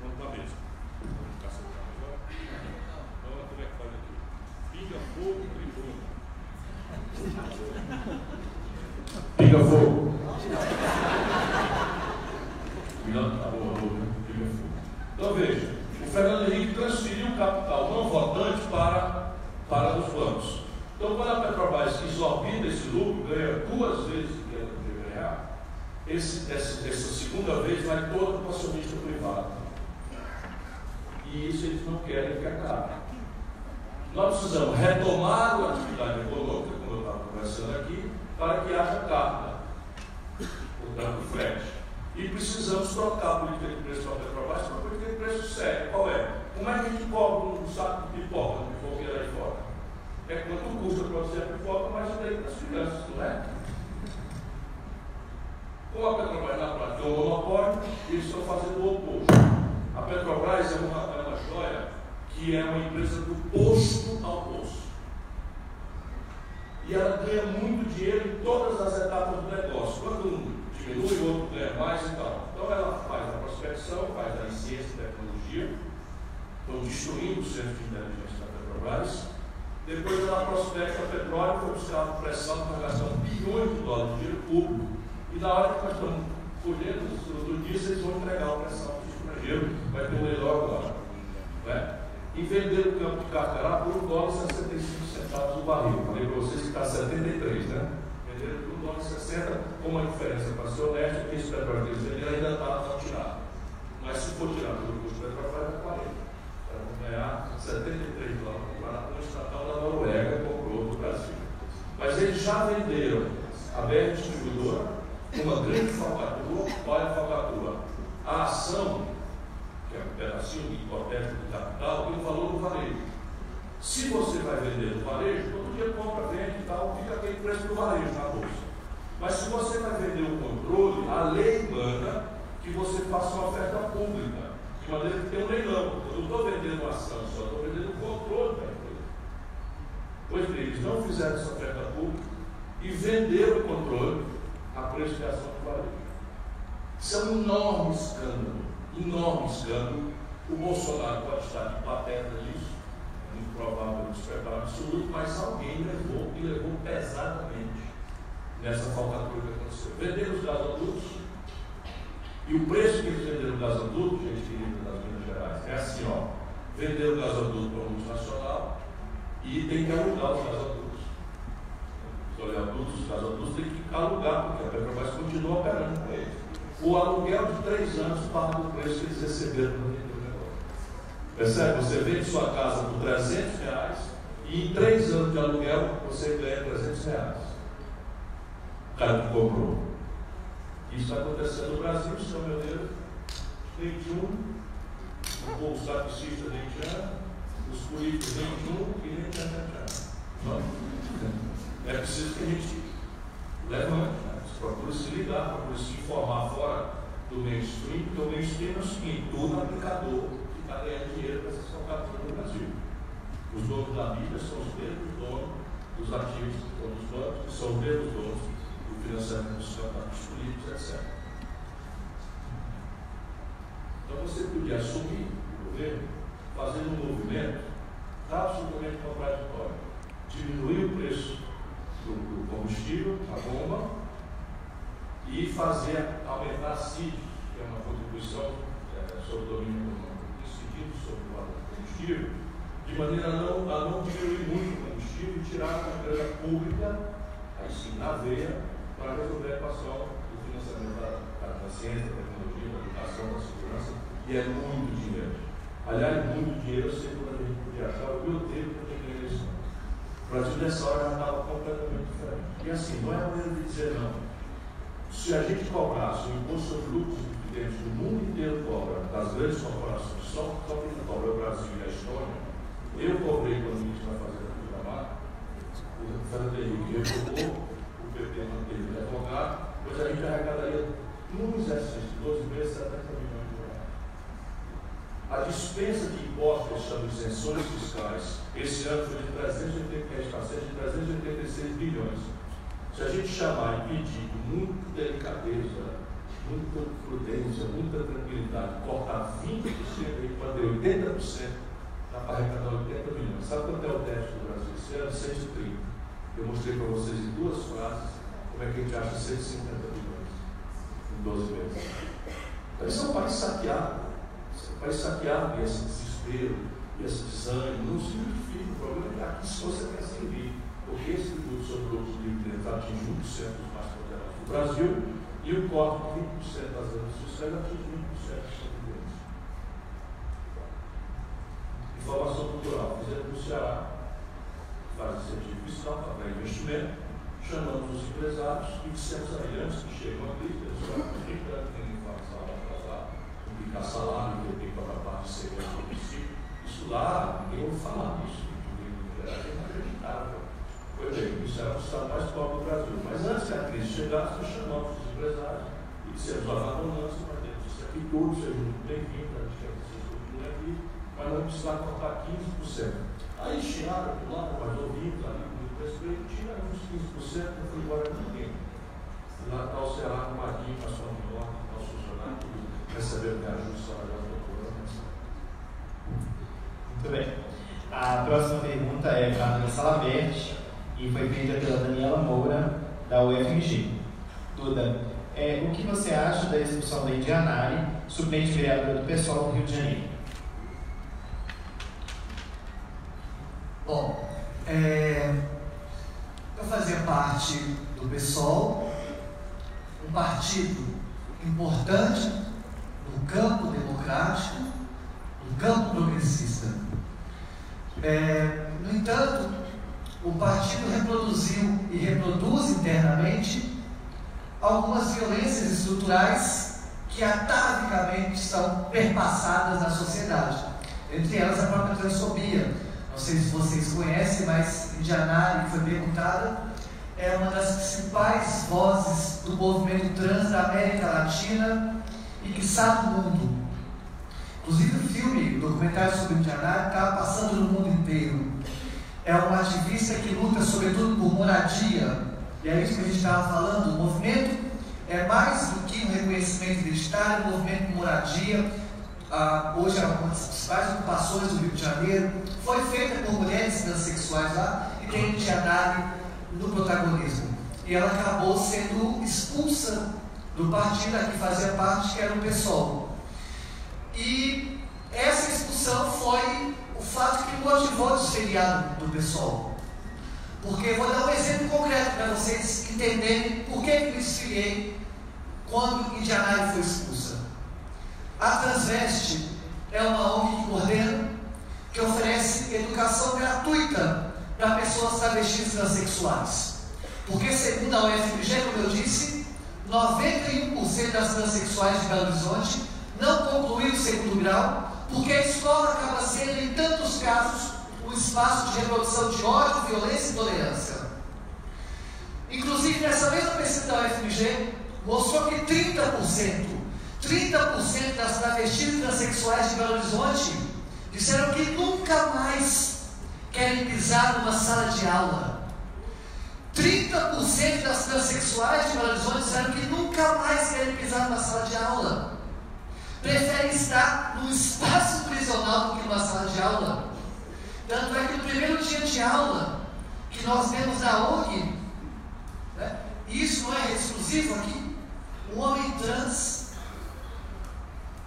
Vamos para a mesa. Vamos ficar sentado agora. Olha como é que faz aqui. Pinga fogo, tribuna. Pinga fogo. Tá então veja, o Fernando Henrique transferiu capital não votante para, para os bancos. Então, quando a Petrobras exorbita esse lucro, ganha duas vezes o que ela deveria ganhar, esse, essa, essa segunda vez vai todo para o acionista privado. E isso eles não querem que acabe. Nós precisamos retomar a atividade econômica, como eu estava conversando aqui, para que haja carga, portanto, frete. E precisamos trocar a política de preço para a Petrobras para uma política de preço séria. Qual é? Como é que a gente cobra um saco de pipoca, de pipoqueira aí fora? é quanto custa produzir a pipoca, mas o direito das crianças, não é? Como a Petrobras na prática é um monopólio, eles estão fazendo o oposto. A Petrobras é uma, é uma joia que é uma empresa do posto ao posto. E ela ganha muito dinheiro em todas as etapas do negócio. Quando um diminui, o outro ganha mais e tal. Então ela faz a prospecção, faz a ciência e tecnologia, estão destruindo o centro de inteligência da Petrobras depois ela prospecta petróleo, foi buscar pressão para gastar bilhões de dólares de dinheiro público. E na hora que nós estamos colhendo do dia, eles vão entregar a pressão para o estrangeiro, vai ter um leilão agora. Né? E vender o campo de Carcará por um dólar e 65 centavos o barril. Falei para vocês que está 73, né? Venderam por um dólar e 60, com uma diferença para ser honesto, que esse petróleo que eles venderam ainda está tirado. Mas se for tirado pelo custo do petróleo, vai para 40. Então, vamos ganhar 73 dólares para o estatal da Noruega comprou do Brasil. Mas eles já venderam a BR Distribuidora, uma grande falcatrua, olha a falcatrua, a ação, que é um pedacinho hipotético de capital, tem o valor do varejo. Se você vai vender no varejo, todo dia compra, vende e tal, fica aquele preço do varejo na bolsa. Mas se você vai vender o controle, a lei manda que você faça uma oferta pública, de maneira que tenha um leilão. Eu não estou vendendo uma ação só, estou vendendo o controle da Pois bem, eles não fizeram essa oferta pública e venderam o controle a preço de ação do varejo. Isso é um enorme escândalo, enorme escândalo. O Bolsonaro pode estar de pateta nisso, muito provável despreparo absoluto, mas alguém levou e levou pesadamente nessa falcatrua que aconteceu. Venderam os gasodutos e o preço que eles venderam o gasoduto, gente querida das Minas Gerais, é assim, ó, venderam o gasoduto para o multinacional, e tem que alugar os gasodutos. Os gasodutos tem que alugar, porque a Petrobras continua operando com eles. O aluguel de três anos paga o preço que eles receberam no negócio. Percebe? Você vende sua casa por 300 reais e em três anos de aluguel você ganha 300 reais. O cara que comprou. Isso está acontecendo no Brasil, São meu Deus. Nenhum, o povo sacristista nem os políticos junto e nem tchan, É preciso que a gente levante, procure se ligar, procure se informar fora do mainstream, porque o mainstream é o seguinte, todo aplicador que está ganhando dinheiro com essas falcatruas no Brasil. Os donos da mídia são os mesmos donos dos ativos dos bancos, que são os mesmos donos do financiamento dos campeonatos políticos, etc. Então você podia assumir o governo fazendo um movimento absolutamente contraditório. Diminuir o preço do, do combustível, a bomba, e fazer aumentar a CID, que é uma contribuição é, sobre o domínio econômico, incidindo sobre o valor do combustível, de maneira a não, a não diminuir muito o combustível e tirar uma grana pública, aí sim, na veia, para resolver a equação do financiamento da, da, da ciência, da tecnologia, da educação, da segurança, e é muito dinheiro. Aliás, muito dinheiro, eu sei quando a gente podia achar, o meu tempo para ter eleição. O Brasil nessa hora já estava completamente diferente. E assim, não é a maneira de dizer não. Se a gente cobrasse o imposto sobre lucros e dividendos do mundo inteiro cobra, das grandes corporações, só, só quem cobra é o Brasil e a Estônia, eu cobrei quando o ministro vai fazer a da Mar, o Fernando Henrique revogou, o PT manteve o advogado, pois a gente arrecadaria num exercício de 12 meses 70 milhões de A dispensa de impostos, chama isenções fiscais, esse ano foi de 386 bilhões. Se a gente chamar e pedir com muita delicadeza, muita prudência, muita tranquilidade, cortar 20% aí, fazer 80%, dá para arrecadar 80 bilhões. Sabe quanto é o déficit do Brasil esse ano? 130. Eu mostrei para vocês em duas frases como é que a gente acha 150 bilhões em 12 meses. Então, isso é um país saqueado. Esse é um país saqueado e esse desespero, e esse desânimo não significa. O problema é que aqui se você quer servir. Porque esse tributo sobre o lucro dividendos atinge 1% dos mais poderosos do Brasil e o corte de 20% das rendas fiscais atinge 20% dos contribuintes. Informação cultural. Fizemos no Ceará, faz incentivo fiscal para investimento, chamamos os empresários e dissemos a eles, que chegam aqui, pessoal, por que tem que fazer atrasar, publicar salário, tem que pagar parte de segurança do município? Isso lá, ninguém ouve falar disso. A gente não Foi bem, isso era o estado mais pobre do Brasil. Mas antes que a crise chegasse, nós chamamos os empresários e dissemos, olha, a bonança vai ter isso aqui, todos sejam muito bem-vindos, a gente quer que vocês continuem aqui, mas nós precisamos cortar 15%. Aí tiraram do lado, mas ouvimos ali com muito respeito, tiraram uns 15%, não foi embora ninguém. Lá está o Ceará, o Maguinho, passou no norte, nosso funcionário, recebendo ajuda salarial do Muito bem. A próxima pergunta é para a Sala Verde e foi feita pela Daniela Moura, da UFMG. Duda, é, o que você acha da expulsão da Indianari, suplente vereadora do PSOL do Rio de Janeiro? Bom, é, eu fazia parte do PSOL, um partido importante no campo democrático, no campo progressista. É, no entanto, o partido reproduziu e reproduz internamente algumas violências estruturais que atavicamente são perpassadas na sociedade. Entre elas a própria transfobia. Não sei se vocês conhecem, mas Indianari, foi perguntada, é uma das principais vozes do movimento trans da América Latina e que sabe do mundo. Inclusive o filme, o documentário sobre Indianari, está passando no mundo inteiro é uma ativista que luta sobretudo por moradia. E é isso que a gente estava falando. O movimento é mais do que um reconhecimento identitário, o movimento de moradia. Ah, hoje é uma das principais ocupações do Rio de Janeiro. Foi feita por mulheres transexuais lá e tem Indianari no protagonismo. E ela acabou sendo expulsa do partido a que fazia parte, que era o PSOL. E essa expulsão foi o fato que motivou o desfiliado do pessoal. Porque vou dar um exemplo concreto para vocês entenderem por que eu desfiliei quando Indianai foi expulsa. A Transveste é uma ONG que coordena, que oferece educação gratuita para pessoas travestis transexuais. Porque, segundo a UFMG, como eu disse, 91% das transexuais de Belo Horizonte não concluíram o segundo grau porque a escola acaba sendo, em tantos casos, um espaço de reprodução de ódio, violência e intolerância. Inclusive, nessa mesma pesquisa da UFMG, mostrou que 30%, 30% das travestis transexuais de Belo Horizonte disseram que nunca mais querem pisar numa sala de aula. 30% das transexuais de Belo Horizonte disseram que nunca mais querem pisar numa sala de aula preferem estar num espaço prisional do que numa sala de aula. Tanto é que no primeiro dia de aula que nós vemos na ONG, né, e isso não é exclusivo aqui, um homem trans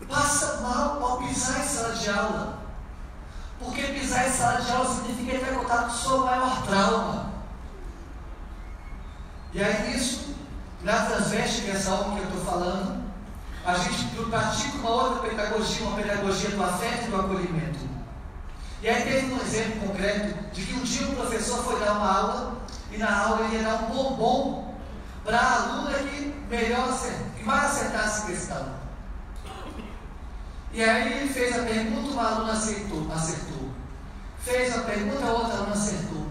passa mal ao pisar em sala de aula. Porque pisar em sala de aula significa ter contato com o seu maior trauma. E aí nisso, na transveste, que é essa ONG que eu estou falando, a gente pratica uma outra pedagogia, uma pedagogia do afeto e do acolhimento. E aí teve um exemplo concreto de que um dia um professor foi dar uma aula e na aula ele ia dar um bombom para a aluna que melhor que mais acertasse a questão. E aí ele fez a pergunta, uma aluna acertou, acertou. Fez a pergunta, a outra aluna acertou.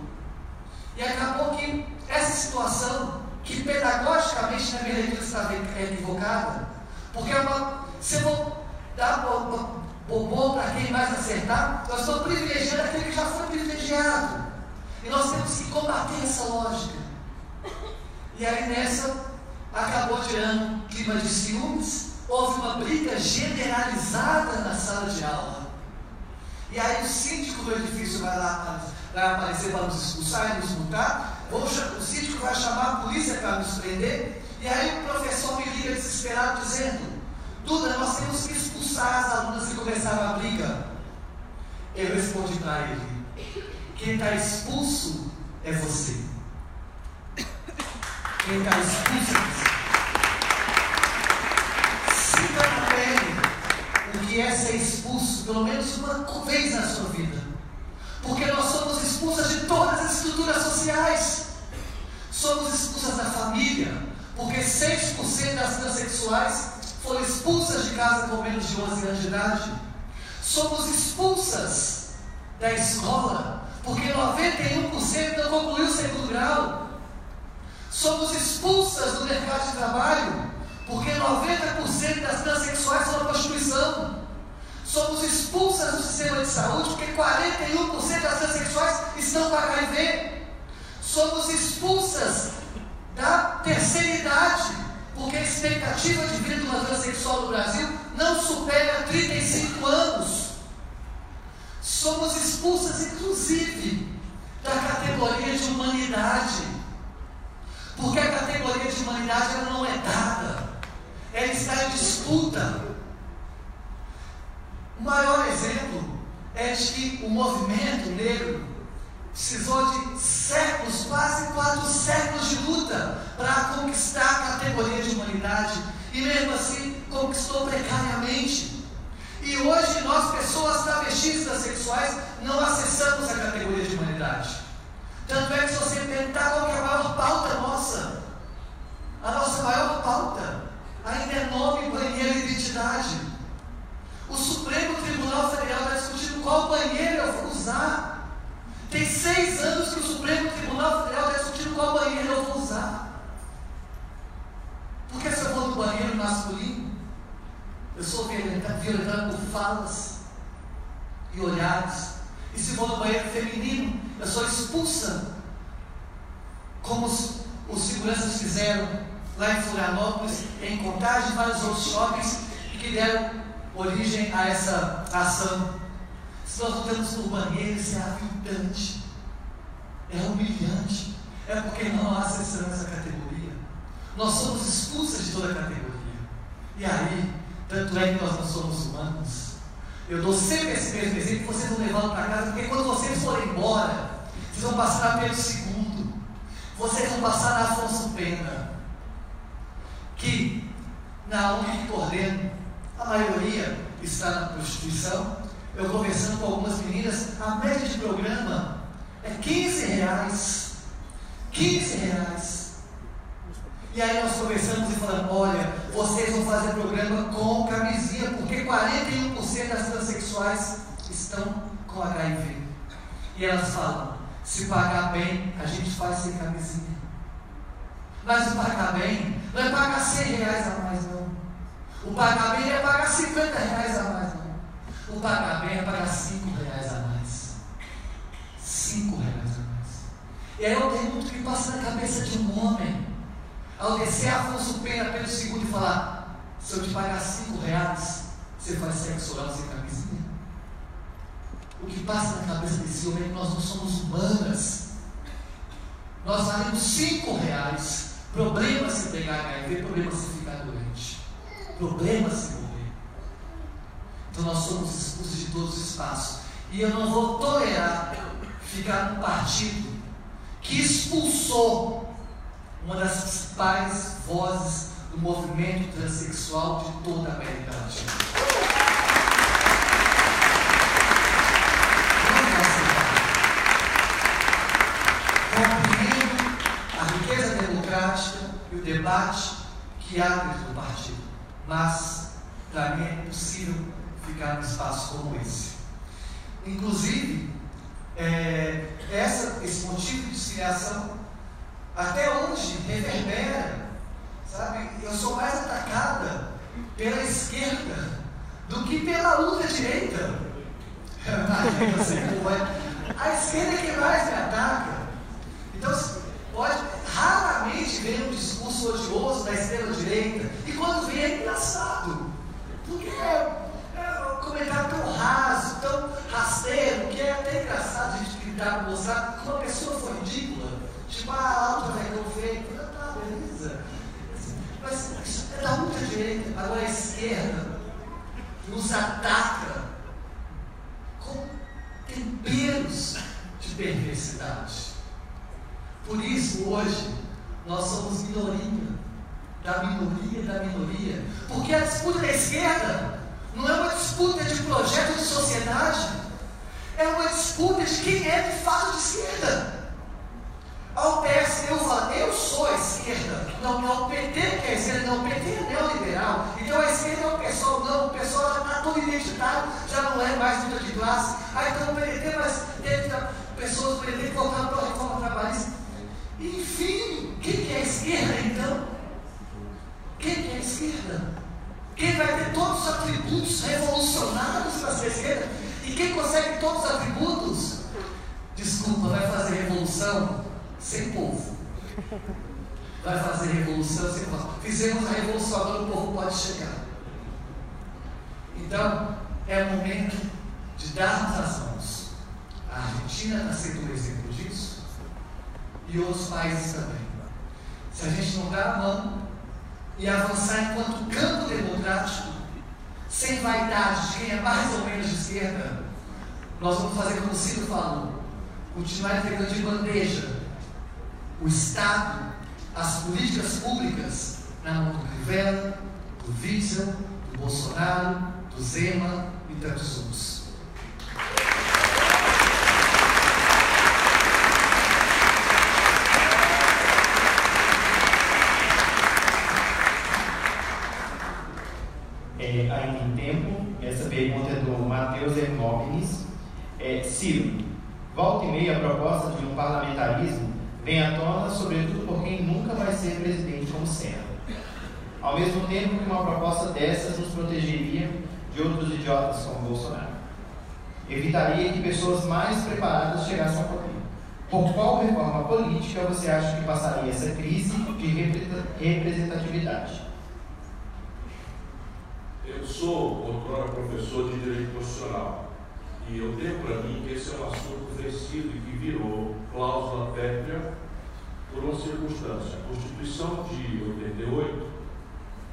E acabou que essa situação, que pedagogicamente na minha leitura estava equivocada, porque é uma, se eu vou dar bom para quem mais acertar, nós estamos privilegiando aquele que já foi privilegiado. E nós temos que combater essa lógica. E aí nessa acabou gerando clima de ciúmes, houve uma briga generalizada na sala de aula. E aí o síndico do edifício vai lá vai aparecer para nos expulsar e nos multar. O síndico vai chamar a polícia para nos prender. E aí o professor me liga desesperado dizendo, Duda, nós temos que expulsar as alunas que começaram a briga. Eu respondi para ele: quem está expulso é você. Quem está expulso é você. Sinta pele o que é ser expulso, pelo menos uma vez na sua vida. Porque nós somos expulsas de todas as estruturas sociais. Somos expulsas da família, porque 6% das transexuais foram expulsas de casa com menos de 11 anos de idade. Somos expulsas da escola, porque 91% não concluiu o segundo grau. Somos expulsas do mercado de trabalho, porque 90% das transexuais são prostituição. Somos expulsas do sistema de saúde, porque 41% das transexuais estão com HIV. Somos expulsas da terceira idade, porque a expectativa de vida de uma transexual no Brasil não supera 35 anos. Somos expulsas, inclusive, da categoria de humanidade, porque a categoria de humanidade ela não é dada, ela está em disputa. O maior exemplo é de que o movimento negro precisou de séculos, quase quatro séculos de luta para conquistar a categoria de humanidade e mesmo assim conquistou precariamente. E hoje nós, pessoas travestis sexuais, não acessamos a categoria de humanidade. Tanto é que se você perguntar qual é a maior pauta nossa, a nossa maior pauta ainda é nome, banheiro e identidade. O Supremo Tribunal Federal está discutindo qual banheiro eu vou usar. Tem seis anos que o Supremo Tribunal Federal está discutindo qual banheiro eu vou usar. Porque se eu vou no banheiro masculino, eu sou violentado por falas e olhares. E se vou no banheiro feminino, eu sou expulsa. Como os, os seguranças fizeram lá em Florianópolis, em Contagem vários outros shoppings que deram origem a essa ação se nós lutamos por banheiro, isso é aviltante, é humilhante, é porque não acessamos essa categoria. Nós somos expulsas de toda a categoria. E aí, tanto é que nós não somos humanos. Eu dou sempre esse mesmo exemplo vocês vão levando para casa, porque quando vocês forem embora, vocês vão passar na Pedro II, vocês vão passar na Afonso Pena, que na coordeno, a maioria está na prostituição, eu conversando com algumas meninas, a média de programa é 15 reais. 15 reais. E aí nós conversamos e falamos, olha, vocês vão fazer programa com camisinha, porque 41% das transexuais estão com HIV. E elas falam, se pagar bem, a gente faz sem camisinha. Mas o pagar bem não é pagar 100 reais a mais, não. O pagar bem é pagar 50 reais a mais, não. O pagar bem é pagar cinco reais a mais. Cinco reais a mais. E aí eu pergunto o que passa na cabeça de um homem ao descer Afonso Pena pelo segundo e falar: se eu te pagar cinco reais, você faz sexo oral sem camisinha? O que passa na cabeça desse homem é que nós não somos humanas. Nós valemos cinco reais. Problema se pegar HIV, problema se ficar doente. Problema se então nós somos expulsos de todos os espaços. E eu não vou tolerar ficar num partido que expulsou uma das principais vozes do movimento transexual de toda a América Latina. Compreendo a riqueza democrática e o debate que há do partido, mas para mim é impossível ficar num espaço como esse. Inclusive, é, essa, esse motivo de desfiliação até hoje reverbera, sabe? Eu sou mais atacada pela esquerda do que pela ultradireita. a esquerda é que mais me ataca. Então, pode, raramente vem um discurso odioso da extrema-direita, e quando vem é engraçado. Porque é, comentário tão raso, tão rasteiro, que é até engraçado a gente gritar, mostrar que uma pessoa foi ridícula. Tipo, ah, a outra vai tão feio. Ah, tá, beleza. Mas isso é da ultradireita. Agora a esquerda nos ataca com temperos de perversidade. Por isso, hoje, nós somos minoria, da minoria da minoria. Porque a disputa da esquerda não é uma disputa de projeto de sociedade, é uma disputa de quem é de fato de esquerda. Ao PS, eu falo, eu sou a esquerda, não, não o PT que é a esquerda, não, o PT é neoliberal, então a esquerda é o pessoal, não, o pessoal já está todo identitário, já não é mais luta de classe, ah, então o PT, mas teve pessoas do PT que para a reforma trabalhista. Enfim, quem que é a esquerda então? Quem que é a esquerda? Quem vai ter todos os atributos revolucionários para ser esquerda? E quem consegue todos os atributos? Desculpa, vai fazer revolução sem povo. Vai fazer revolução sem povo. Fizemos a revolução, agora o povo pode chegar. Então, é o momento de darmos as mãos. A Argentina está sendo um exemplo disso. E outros países também. Se a gente não dar a mão e avançar enquanto campo democrático, sem vaidade de quem é mais ou menos de esquerda, nós vamos fazer como o Ciro falou, continuar entregando de bandeja o Estado, as políticas públicas na mão do Rivera, do Witzel, do Bolsonaro, do Zema e tantos outros. É, ainda em tempo, essa pergunta é do Matheus Hermógenes. É, Ciro, volta e meia a proposta de um parlamentarismo vem à tona, sobretudo por quem nunca vai ser presidente como Senna. Ao mesmo tempo que uma proposta dessas nos protegeria de outros idiotas como Bolsonaro. Evitaria que pessoas mais preparadas chegassem ao poder. Por qual reforma política você acha que passaria essa crise de representatividade? Eu sou outrora professor de Direito Constitucional e eu tenho para mim que esse é um assunto vencido e que virou cláusula pétrea por uma circunstância. A Constituição de 88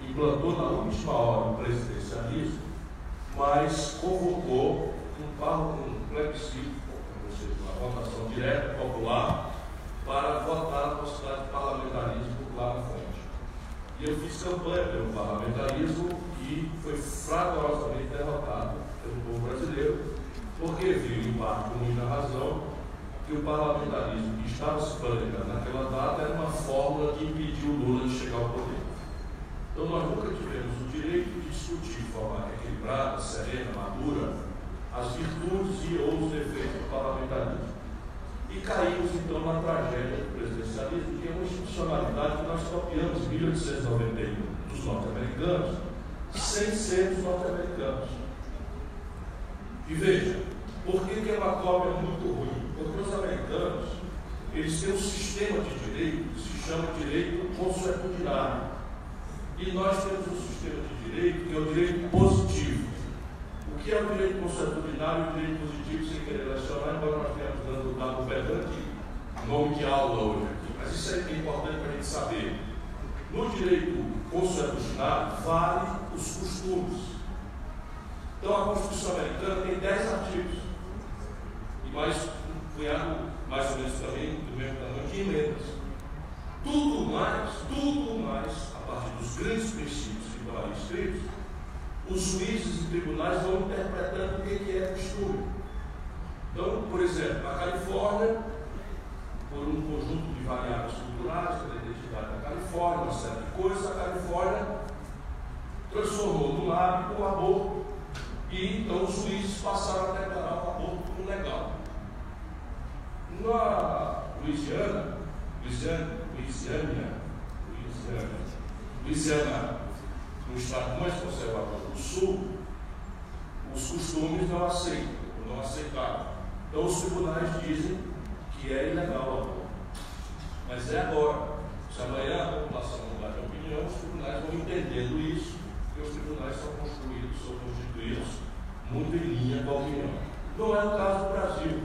implantou na última hora o presidencialismo, mas convocou um, um plebiscito, ou seja, uma votação direta, popular, para votar a possibilidade de parlamentarismo lá na frente. E eu fiz campanha pelo parlamentarismo e foi fragorosamente derrotado pelo povo brasileiro porque viu, em parte com muita razão, que o parlamentarismo que estava se planejando naquela data era uma fórmula que impediu o Lula de chegar ao poder. Então nós nunca tivemos o direito de discutir de forma equilibrada, serena, madura, as virtudes e ou os defeitos do parlamentarismo. E caímos então na tragédia do presidencialismo, que é uma institucionalidade que nós copiamos em 1891 dos norte-americanos, sem ser dos norte-americanos. E veja, por que, que é uma cópia muito ruim? Porque os americanos, eles têm um sistema de direito que se chama direito consuetudinário. E nós temos um sistema de direito que é o direito positivo. O que é o direito consuetudinário e o direito positivo, sem querer lecionar, embora nós tenhamos dado pedante, nome de aula hoje aqui. Mas isso é importante para a gente saber. No direito consuetudinário, vale os costumes. Então a Constituição americana tem 10 artigos. E mais um punhado, mais ou menos também, do mesmo tamanho, de emendas. Tudo mais, tudo mais, a partir dos grandes princípios que estão ali escritos, os juízes e tribunais vão interpretando o que é costume. Então, por exemplo, a Califórnia, por um conjunto de variáveis culturais, identidade da Califórnia, uma série de coisas, a Califórnia transformou no hábito o aborto e então os juízes passaram a declarar o aborto como legal. Na Louisiana, Louisiana, Louisiana, Louisiana, Louisiana, no estado mais conservador do sul, os costumes não aceitam, não aceitaram. Então os tribunais dizem que é ilegal o aborto. Mas é agora. Se amanhã a população mudar de opinião, os tribunais vão entendendo isso, e os tribunais são construídos, são constituídos muito em linha com a opinião. Não é o caso do Brasil.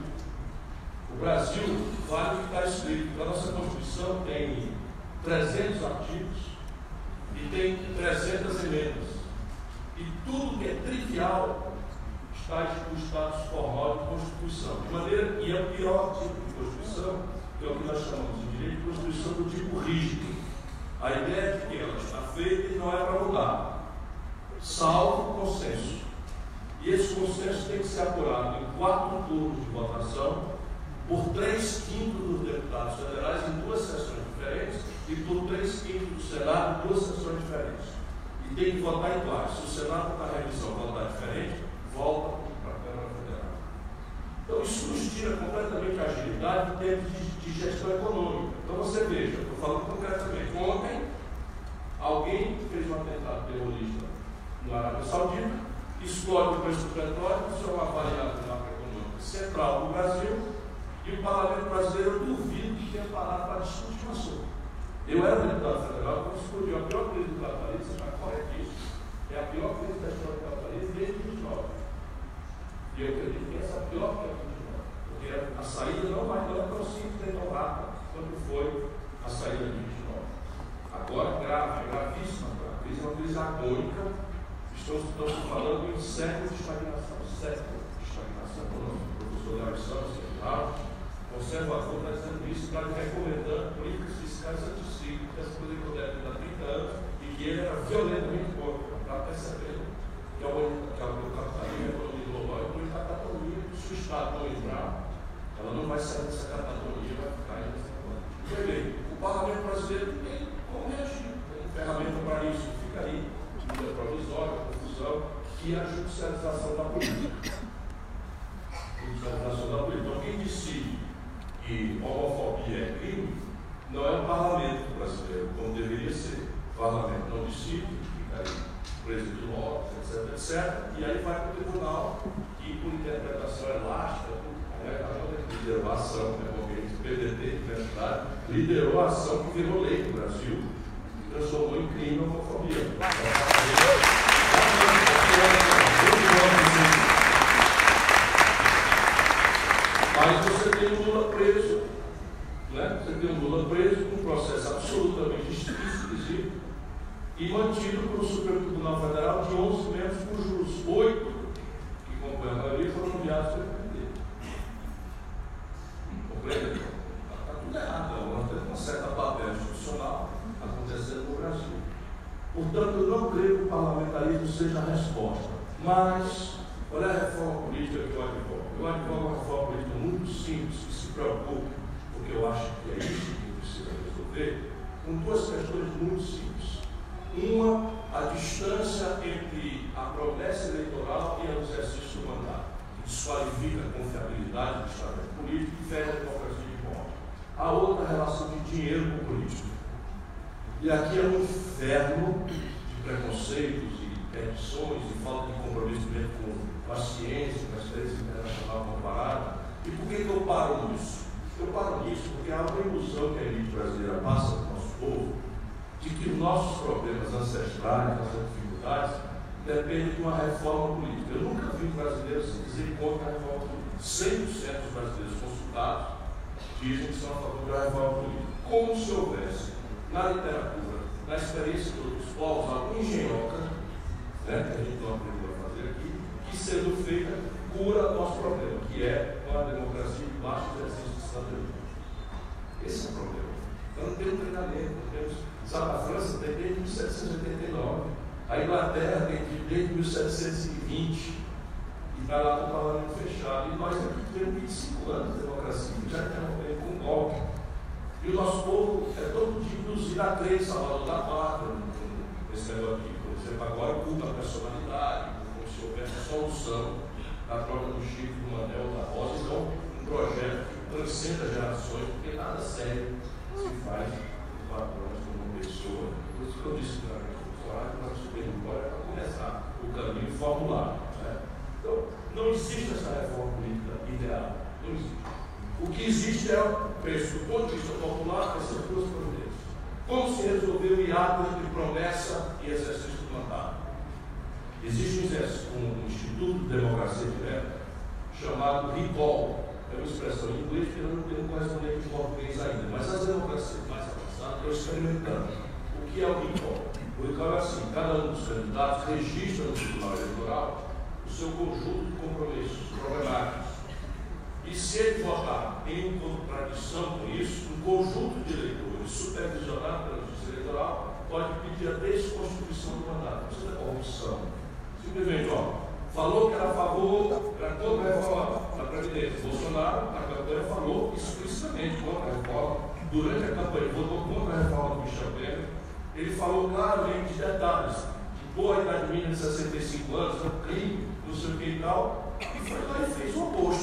O Brasil vale o que está escrito. A nossa Constituição tem 300 artigos e tem 300 emendas. E tudo que é trivial está no status formal de Constituição. De maneira, e é o pior tipo de Constituição, que é o que nós chamamos de direito de Constituição do tipo rígido. A ideia de que ela está feita e não é para mudar, salvo consenso. E esse consenso tem que ser apurado em quatro turnos de votação por três quintos dos deputados federais em duas sessões diferentes e por três quintos do Senado em duas sessões diferentes. E tem que votar iguais. Se o Senado está revisão votar diferente, volta para a Câmara Federal. Então isso nos tira completamente a agilidade em termos de, de gestão econômica. Então você veja, estou falando concretamente. Ontem, alguém fez um atentado terrorista no Arábia Saudita explode o preço do petróleo, isso é uma variável macroeconômica central do Brasil, e o parlamento brasileiro, duvido que tenha parado para discutir o assunto. Eu era deputado federal quando explodiu a pior crise do capitalismo, está corretíssimo. É a pior crise da história do capitalismo desde 29. E eu acredito que essa é pior que a 29. Porque a saída não vai não tão rápida quanto foi a saída de 29. Agora, grave, gravíssima. A crise é uma crise agônica Estamos, falando em século de estagnação, século de estagnação econômica. O professor Léo Santos, conservador, está dizendo isso, está recomendando políticas de detalhes. de boa idade mínima de 65 anos, é um crime, não sei o que e tal. E foi lá e fez o oposto.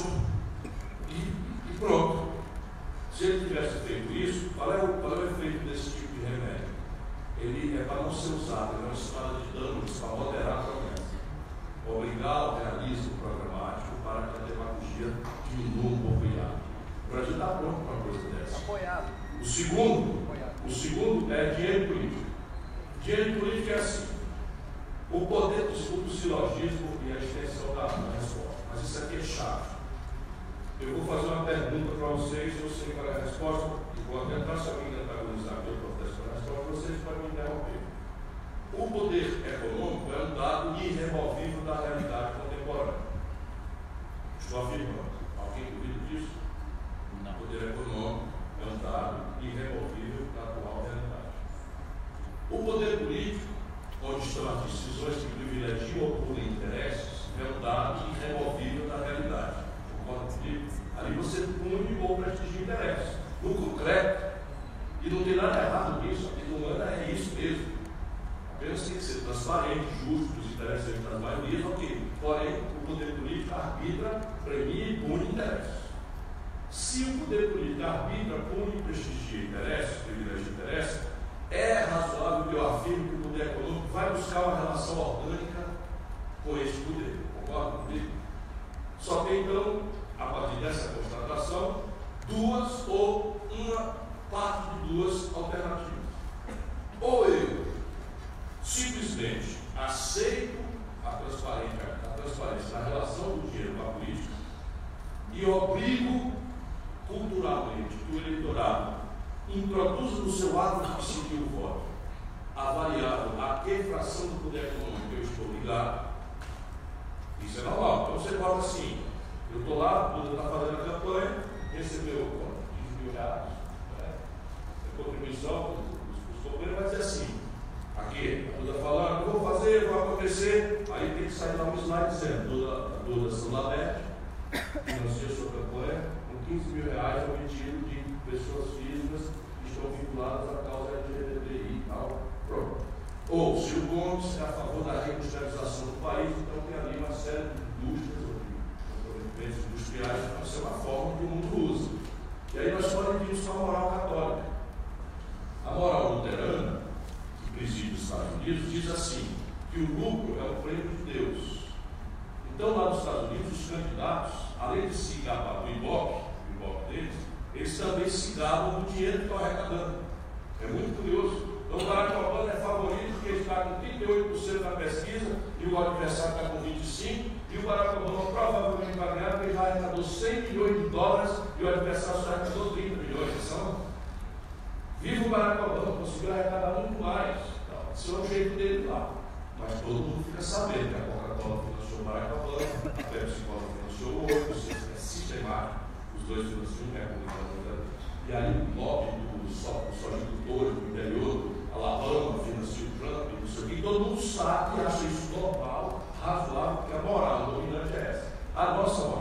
a nossa obra.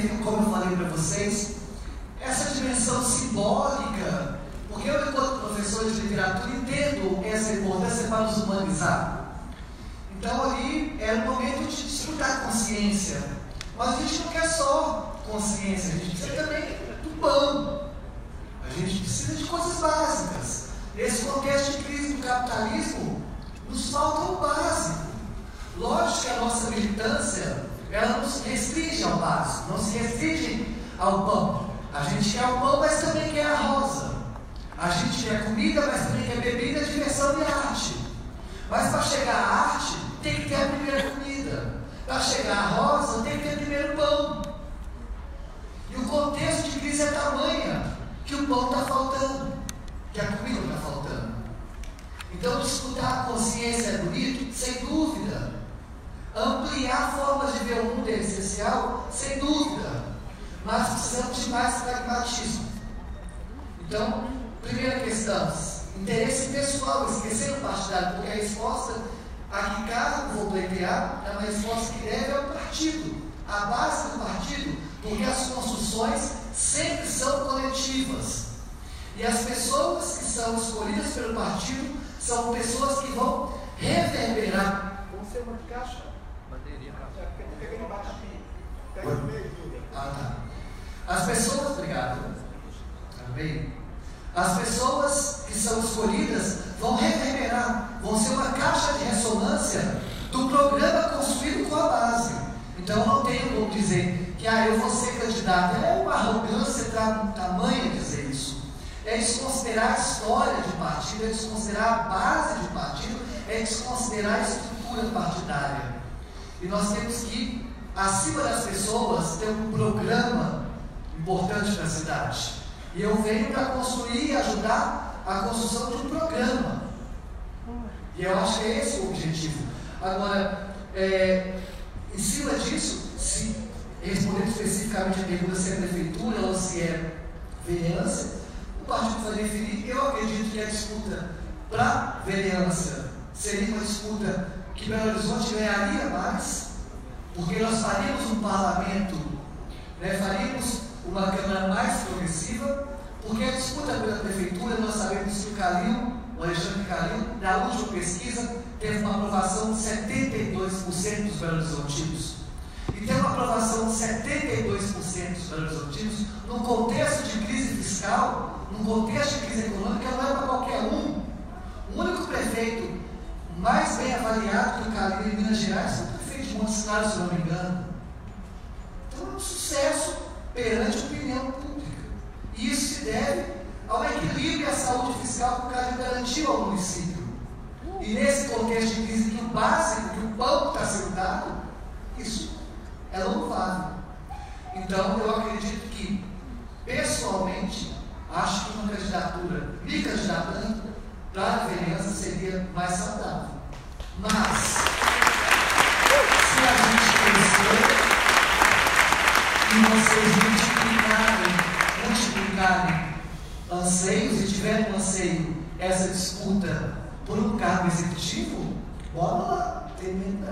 teve, como eu falei para vocês, essa dimensão simbólica, porque eu, enquanto professor de literatura, entendo essa importância para nos humanizar. Então, ali era o momento de disputar consciência. Mas a gente não quer só consciência, a gente precisa também do pão. A gente precisa de coisas básicas. Nesse contexto de crise do capitalismo, nos falta o básico. Lógico que a nossa militância ela não se restringe ao básico, não se restringe ao pão. A gente quer o pão, mas também quer a rosa. A gente quer comida, mas também quer bebida, diversão e arte. Mas para chegar à arte, tem que ter a primeira comida. Para chegar à rosa, tem que ter primeiro pão. E o contexto de crise é tamanha que o pão está faltando, que a comida está faltando. Então, escutar a consciência é bonito, sem dúvida. Ampliar formas de ver o mundo é essencial, sem dúvida, mas precisamos de mais pragmatismo. Então, primeira questão, interesse pessoal, esquecer o partidário, porque a resposta a que cada um vou pleitear é uma resposta que deve ao partido, à base do partido, porque as construções sempre são coletivas. E as pessoas que são escolhidas pelo partido são pessoas que vão reverberar, vão ser uma caixa as pessoas, obrigado. Amém. As pessoas que são escolhidas vão reverberar, vão ser uma caixa de ressonância do programa construído com a base. Então não tem como dizer que ah, eu vou ser candidato. É uma arrogância tamanha tamanho dizer isso. É desconsiderar a história de partido, é desconsiderar a base de partido, é desconsiderar a estrutura partidária. E nós temos que, acima das pessoas, ter um programa importante para a cidade. E eu venho para construir e ajudar a construção de um programa. E eu acho que é esse o objetivo. Agora, é, em cima disso, se respondendo especificamente a pergunta se é prefeitura ou se é vereança, o partido vai definir. Eu acredito que a disputa para vereança seria uma disputa que Belo Horizonte ganharia mais, porque nós faríamos um parlamento, né, faríamos uma Câmara mais progressiva, porque a disputa pela prefeitura, nós sabemos que o Calil, o Alexandre Calil, na última pesquisa, teve uma aprovação de 72% dos Belo Horizontinos. E tem uma aprovação de 72% dos Belo Horizontinos, num contexto de crise fiscal, num contexto de crise econômica, não é para qualquer um. O único prefeito mais bem avaliado que Calil em Minas Gerais é o prefeito de Montes Claros, se não me engano. Então é um sucesso perante a opinião pública. E isso se deve ao equilíbrio à saúde fiscal que o Cade garantiu ao município. E nesse contexto de crise que o básico, que o pão está sendo dado, isso é louvável. Então eu acredito que, pessoalmente, acho que uma candidatura, me candidatando para a criança seria mais saudável. Mas, se a gente crescer e vocês multiplicarem, multiplicarem anseios e tiver um anseio, essa disputa por um cargo executivo, bora lá, tem medo não.